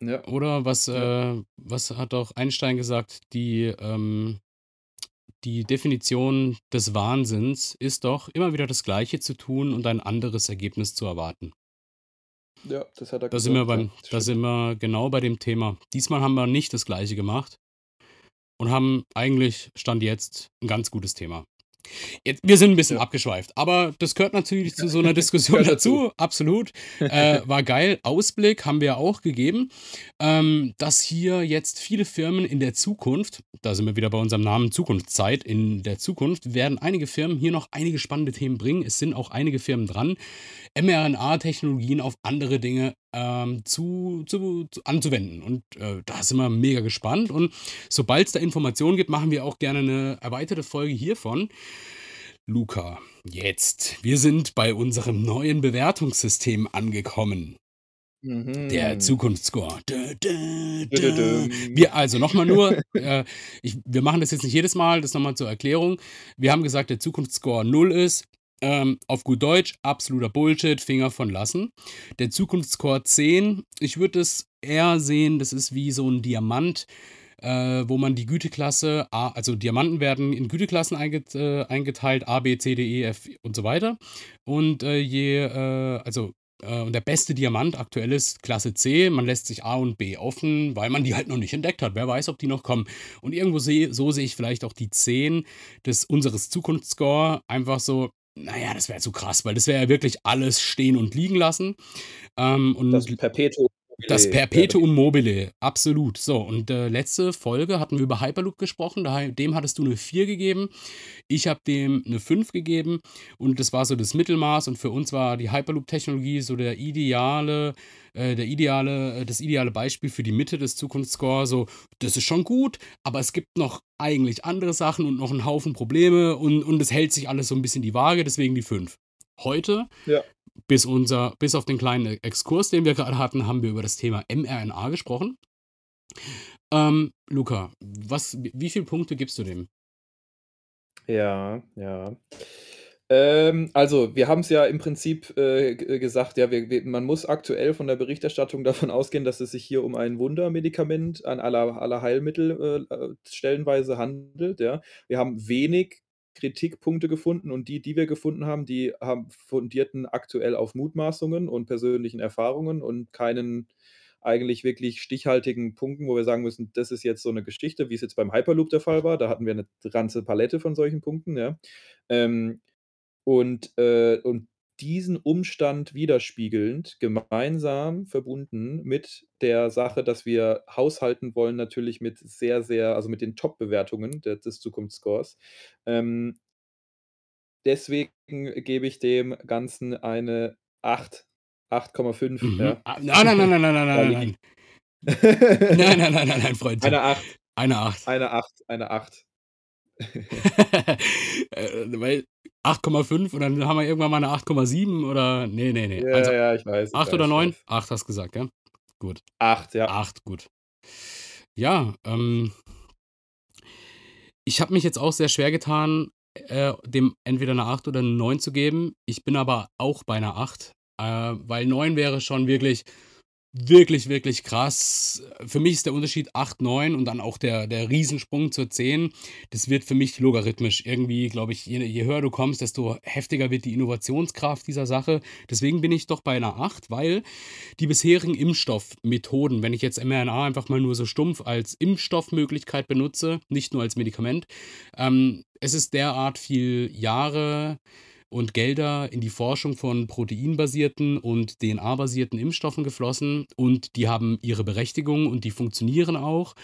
Ja. Oder was, äh, was hat auch Einstein gesagt? Die, ähm, die Definition des Wahnsinns ist doch, immer wieder das Gleiche zu tun und ein anderes Ergebnis zu erwarten. Ja, das hat er Da sind wir gesagt, beim, da sind wir genau bei dem Thema. Diesmal haben wir nicht das Gleiche gemacht und haben eigentlich, Stand jetzt, ein ganz gutes Thema. Jetzt, wir sind ein bisschen Ja. abgeschweift, aber das gehört natürlich zu so einer Diskussion dazu, dazu. absolut. Äh, war geil. Ausblick haben wir auch gegeben, ähm, dass hier jetzt viele Firmen in der Zukunft, da sind wir wieder bei unserem Namen Zukunftszeit, in der Zukunft werden einige Firmen hier noch einige spannende Themen bringen. Es sind auch einige Firmen dran, mRNA-Technologien auf andere Dinge ähm, zu, zu, zu, anzuwenden. Und äh, da sind wir mega gespannt. Und sobald es da Informationen gibt, machen wir auch gerne eine erweiterte Folge hiervon. Luca, jetzt. Wir sind bei unserem neuen Bewertungssystem angekommen. Der Mhm. Zukunftsscore. Dö, dö, dö. Dü-dü-düm. Wir, also nochmal nur, äh, ich, wir machen das jetzt nicht jedes Mal, das nochmal zur Erklärung. Wir haben gesagt, der Zukunftsscore 0 ist. Ähm, auf gut Deutsch, absoluter Bullshit, Finger von lassen. Der Zukunftsscore 10, ich würde es eher sehen, das ist wie so ein Diamant, äh, wo man die Güteklasse, A, also Diamanten werden in Güteklassen einget, äh, eingeteilt, A, B, C, D, E, F und so weiter. Und äh, je, äh, also äh, und der beste Diamant aktuell ist Klasse C. Man lässt sich A und B offen, weil man die halt noch nicht entdeckt hat. Wer weiß, ob die noch kommen. Und irgendwo sehe, so sehe ich vielleicht auch die 10 des unseres Zukunftsscore einfach so. Naja, das wäre zu krass, weil das wäre ja wirklich alles stehen und liegen lassen. Ähm, und Das Perpetuum mobile wäre Perpetuum mobile, absolut. So, und äh, letzte Folge hatten wir über Hyperloop gesprochen. Dem hattest du eine 4 gegeben. Ich habe dem eine 5 gegeben. Und das war so das Mittelmaß. Und für uns war die Hyperloop-Technologie so der ideale, äh, der ideale, äh, das ideale Beispiel für die Mitte des Zukunftsscore. So, das ist schon gut, aber es gibt noch eigentlich andere Sachen und noch einen Haufen Probleme. Und, und es hält sich alles so ein bisschen die Waage, deswegen die 5. Heute Ja. Bis, unser, bis auf den kleinen Exkurs, den wir gerade hatten, haben wir über das Thema mRNA gesprochen. Ähm, Luca, was, wie viele Punkte gibst du dem? Ja, ja. Ähm, also, wir haben's ja im Prinzip, äh, g gesagt, ja, wir wir man muss aktuell von der Berichterstattung davon ausgehen, dass es sich hier um ein Wundermedikament an aller aller Heilmittel, äh, äh, stellenweise handelt, ja. Wir haben wenig Kritikpunkte gefunden und die, die wir gefunden haben, die haben fundierten aktuell auf Mutmaßungen und persönlichen Erfahrungen und keinen eigentlich wirklich stichhaltigen Punkten, wo wir sagen müssen, das ist jetzt so eine Geschichte, wie es jetzt beim Hyperloop der Fall war. Da hatten wir eine ganze Palette von solchen Punkten, ja. Ähm, und, äh und diesen Umstand widerspiegelnd, gemeinsam verbunden mit der Sache, dass wir haushalten wollen natürlich mit sehr, sehr also, mit den Top-Bewertungen des Zukunftsscores. Ähm deswegen gebe ich dem Ganzen eine 8, 8,5, Mhm. ja. Nein, nein, nein, nein, nein, nein, nein, nein. Nein, nein, nein, nein, nein, Freundchen. Eine 8. Eine 8. Eine 8, eine 8. Äh, weil 8,5 und dann haben wir irgendwann mal eine 8,7 oder ne, ne, ne. Ja, Also ja, ich weiß, ich 8 oder weiß, ich 9? weiß. 8 hast gesagt, gell? Gut. 8, ja. 8, gut. Ja, ähm ich habe mich jetzt auch sehr schwer getan, äh, dem entweder eine 8 oder eine 9 zu geben. Ich bin aber auch bei einer 8, äh, weil 9 wäre schon wirklich wirklich, wirklich krass. Für mich ist der Unterschied 8, 9 und dann auch der der Riesensprung zur 10. Das wird für mich logarithmisch. Irgendwie, glaube ich, je je höher du kommst, desto heftiger wird die Innovationskraft dieser Sache. Deswegen bin ich doch bei einer 8, weil die bisherigen Impfstoffmethoden, wenn ich jetzt mRNA einfach mal nur so stumpf als Impfstoffmöglichkeit benutze, nicht nur als Medikament, ähm, es ist derart viel Jahre und Gelder in die Forschung von proteinbasierten und DNA-basierten Impfstoffen geflossen und die haben ihre Berechtigung und die funktionieren auch.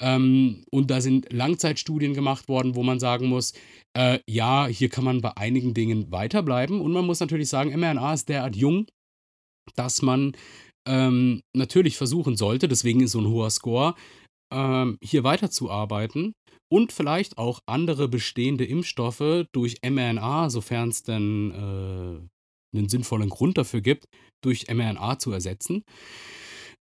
Ähm, und da sind Langzeitstudien gemacht worden, wo man sagen muss, äh, ja, hier kann man bei einigen Dingen weiterbleiben. Und man muss natürlich sagen, mRNA ist derart jung, dass man ähm, natürlich versuchen sollte, deswegen ist so ein hoher Score, ähm, hier weiterzuarbeiten und vielleicht auch andere bestehende Impfstoffe durch mRNA, sofern es denn äh, einen sinnvollen Grund dafür gibt, durch mRNA zu ersetzen.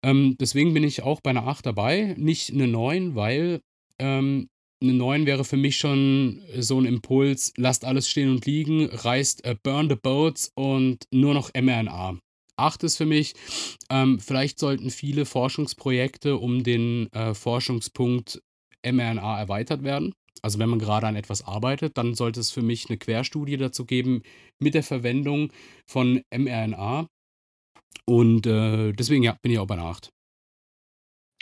Ähm, deswegen bin ich auch bei einer 8 dabei, nicht eine 9, weil ähm, eine 9 wäre für mich schon so ein Impuls, lasst alles stehen und liegen, reißt äh, burn the boats und nur noch mRNA. 8 ist für mich, ähm, vielleicht sollten viele Forschungsprojekte um den äh, Forschungspunkt mRNA erweitert werden. Also wenn man gerade an etwas arbeitet, dann sollte es für mich eine Querstudie dazu geben mit der Verwendung von mRNA. Und äh, deswegen ja, bin ich auch bei einer 8.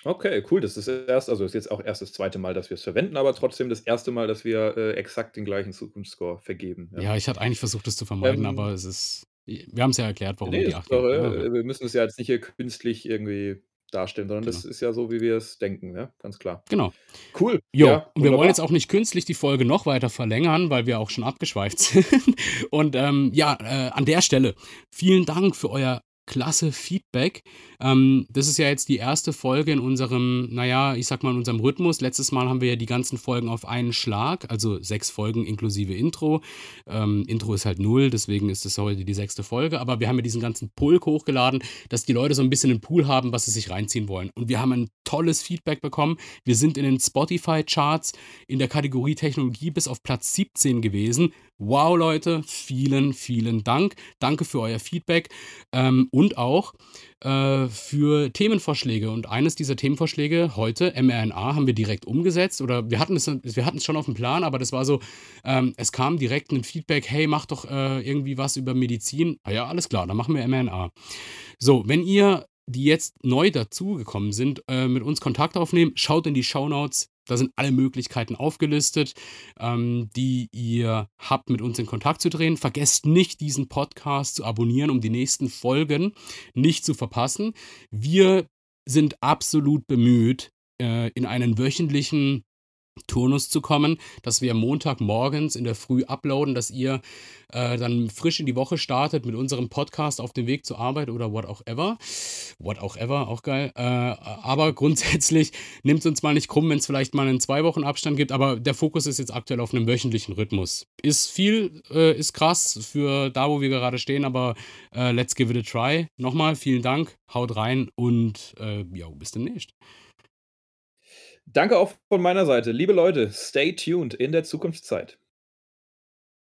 Okay, cool. Das ist erst also, ist jetzt auch erst das zweite Mal, dass wir es verwenden, aber trotzdem das erste Mal, dass wir, äh, exakt den gleichen Zukunftsscore vergeben, ja. Ja, ich hatte eigentlich versucht, das zu vermeiden, aber Ähm es ist wir haben es ja erklärt, warum Ne, wir die ist 8 doch geben. Ja, äh, wir müssen es ja jetzt nicht hier künstlich irgendwie darstellen, sondern Genau. das ist ja so, wie wir es denken, ja, ganz klar. Genau. Cool, Jo, ja, und wir wollen jetzt auch nicht künstlich die Folge noch weiter verlängern, weil wir auch schon abgeschweift sind. Und, ähm, ja, äh, an der Stelle vielen Dank für euer klasse Feedback. Ähm, das ist ja jetzt die erste Folge in unserem, na ja, ich sage mal, in unserem Rhythmus. Letztes Mal haben wir ja die ganzen Folgen auf einen Schlag, also 6 Folgen inklusive Intro. Ähm, Intro ist halt 0, deswegen ist es heute die sechste Folge. Aber wir haben ja diesen ganzen Pulk hochgeladen, dass die Leute so ein bisschen 'n Pool haben, was sie sich reinziehen wollen. Und wir haben ein tolles Feedback bekommen. Wir sind in den Spotify-Charts in der Kategorie Technologie bis auf Platz 17 gewesen. Wow, Leute, vielen, vielen Dank. Danke für euer Feedback, ähm, und auch, äh, für Themenvorschläge. Und eines dieser Themenvorschläge heute, mRNA, haben wir direkt umgesetzt oder wir hatten es wir hatten's schon aufm Plan, aber das war so, ähm, es kam direkt 'nen Feedback: „Hey, mach doch, äh, irgendwie was über Medizin.“ Ah ja, alles klar, dann machen wir mRNA. So, wenn ihr, die jetzt neu dazugekommen sind, äh, mit uns Kontakt aufnehmen, schaut in die Shownotes. Da sind alle Möglichkeiten aufgelistet, ähm, die ihr habt, mit uns in Kontakt zu treten. Vergesst nicht, diesen Podcast zu abonnieren, um die nächsten Folgen nicht zu verpassen. Wir sind absolut bemüht, äh, in einen wöchentlichen Turnus zu kommen, dass wir Montagmorgens in der Früh uploaden, dass ihr, äh, dann frisch in die Woche startet mit unserem Podcast auf dem Weg zur Arbeit oder what auch ever. What auch ever, auch geil. Äh, aber grundsätzlich nimmt's uns mal nicht krumm, wenn's vielleicht mal 'nen 2 Wochen Abstand gibt, aber der Fokus ist jetzt aktuell auf 'nem wöchentlichen Rhythmus. Ist viel, äh, ist krass für da, wo wir gerade stehen, aber, äh, let's give it a try. Noch mal vielen Dank, haut rein und, äh, jo, bis demnächst. Danke auch von meiner Seite. Liebe Leute, stay tuned in der Zukunftszeit.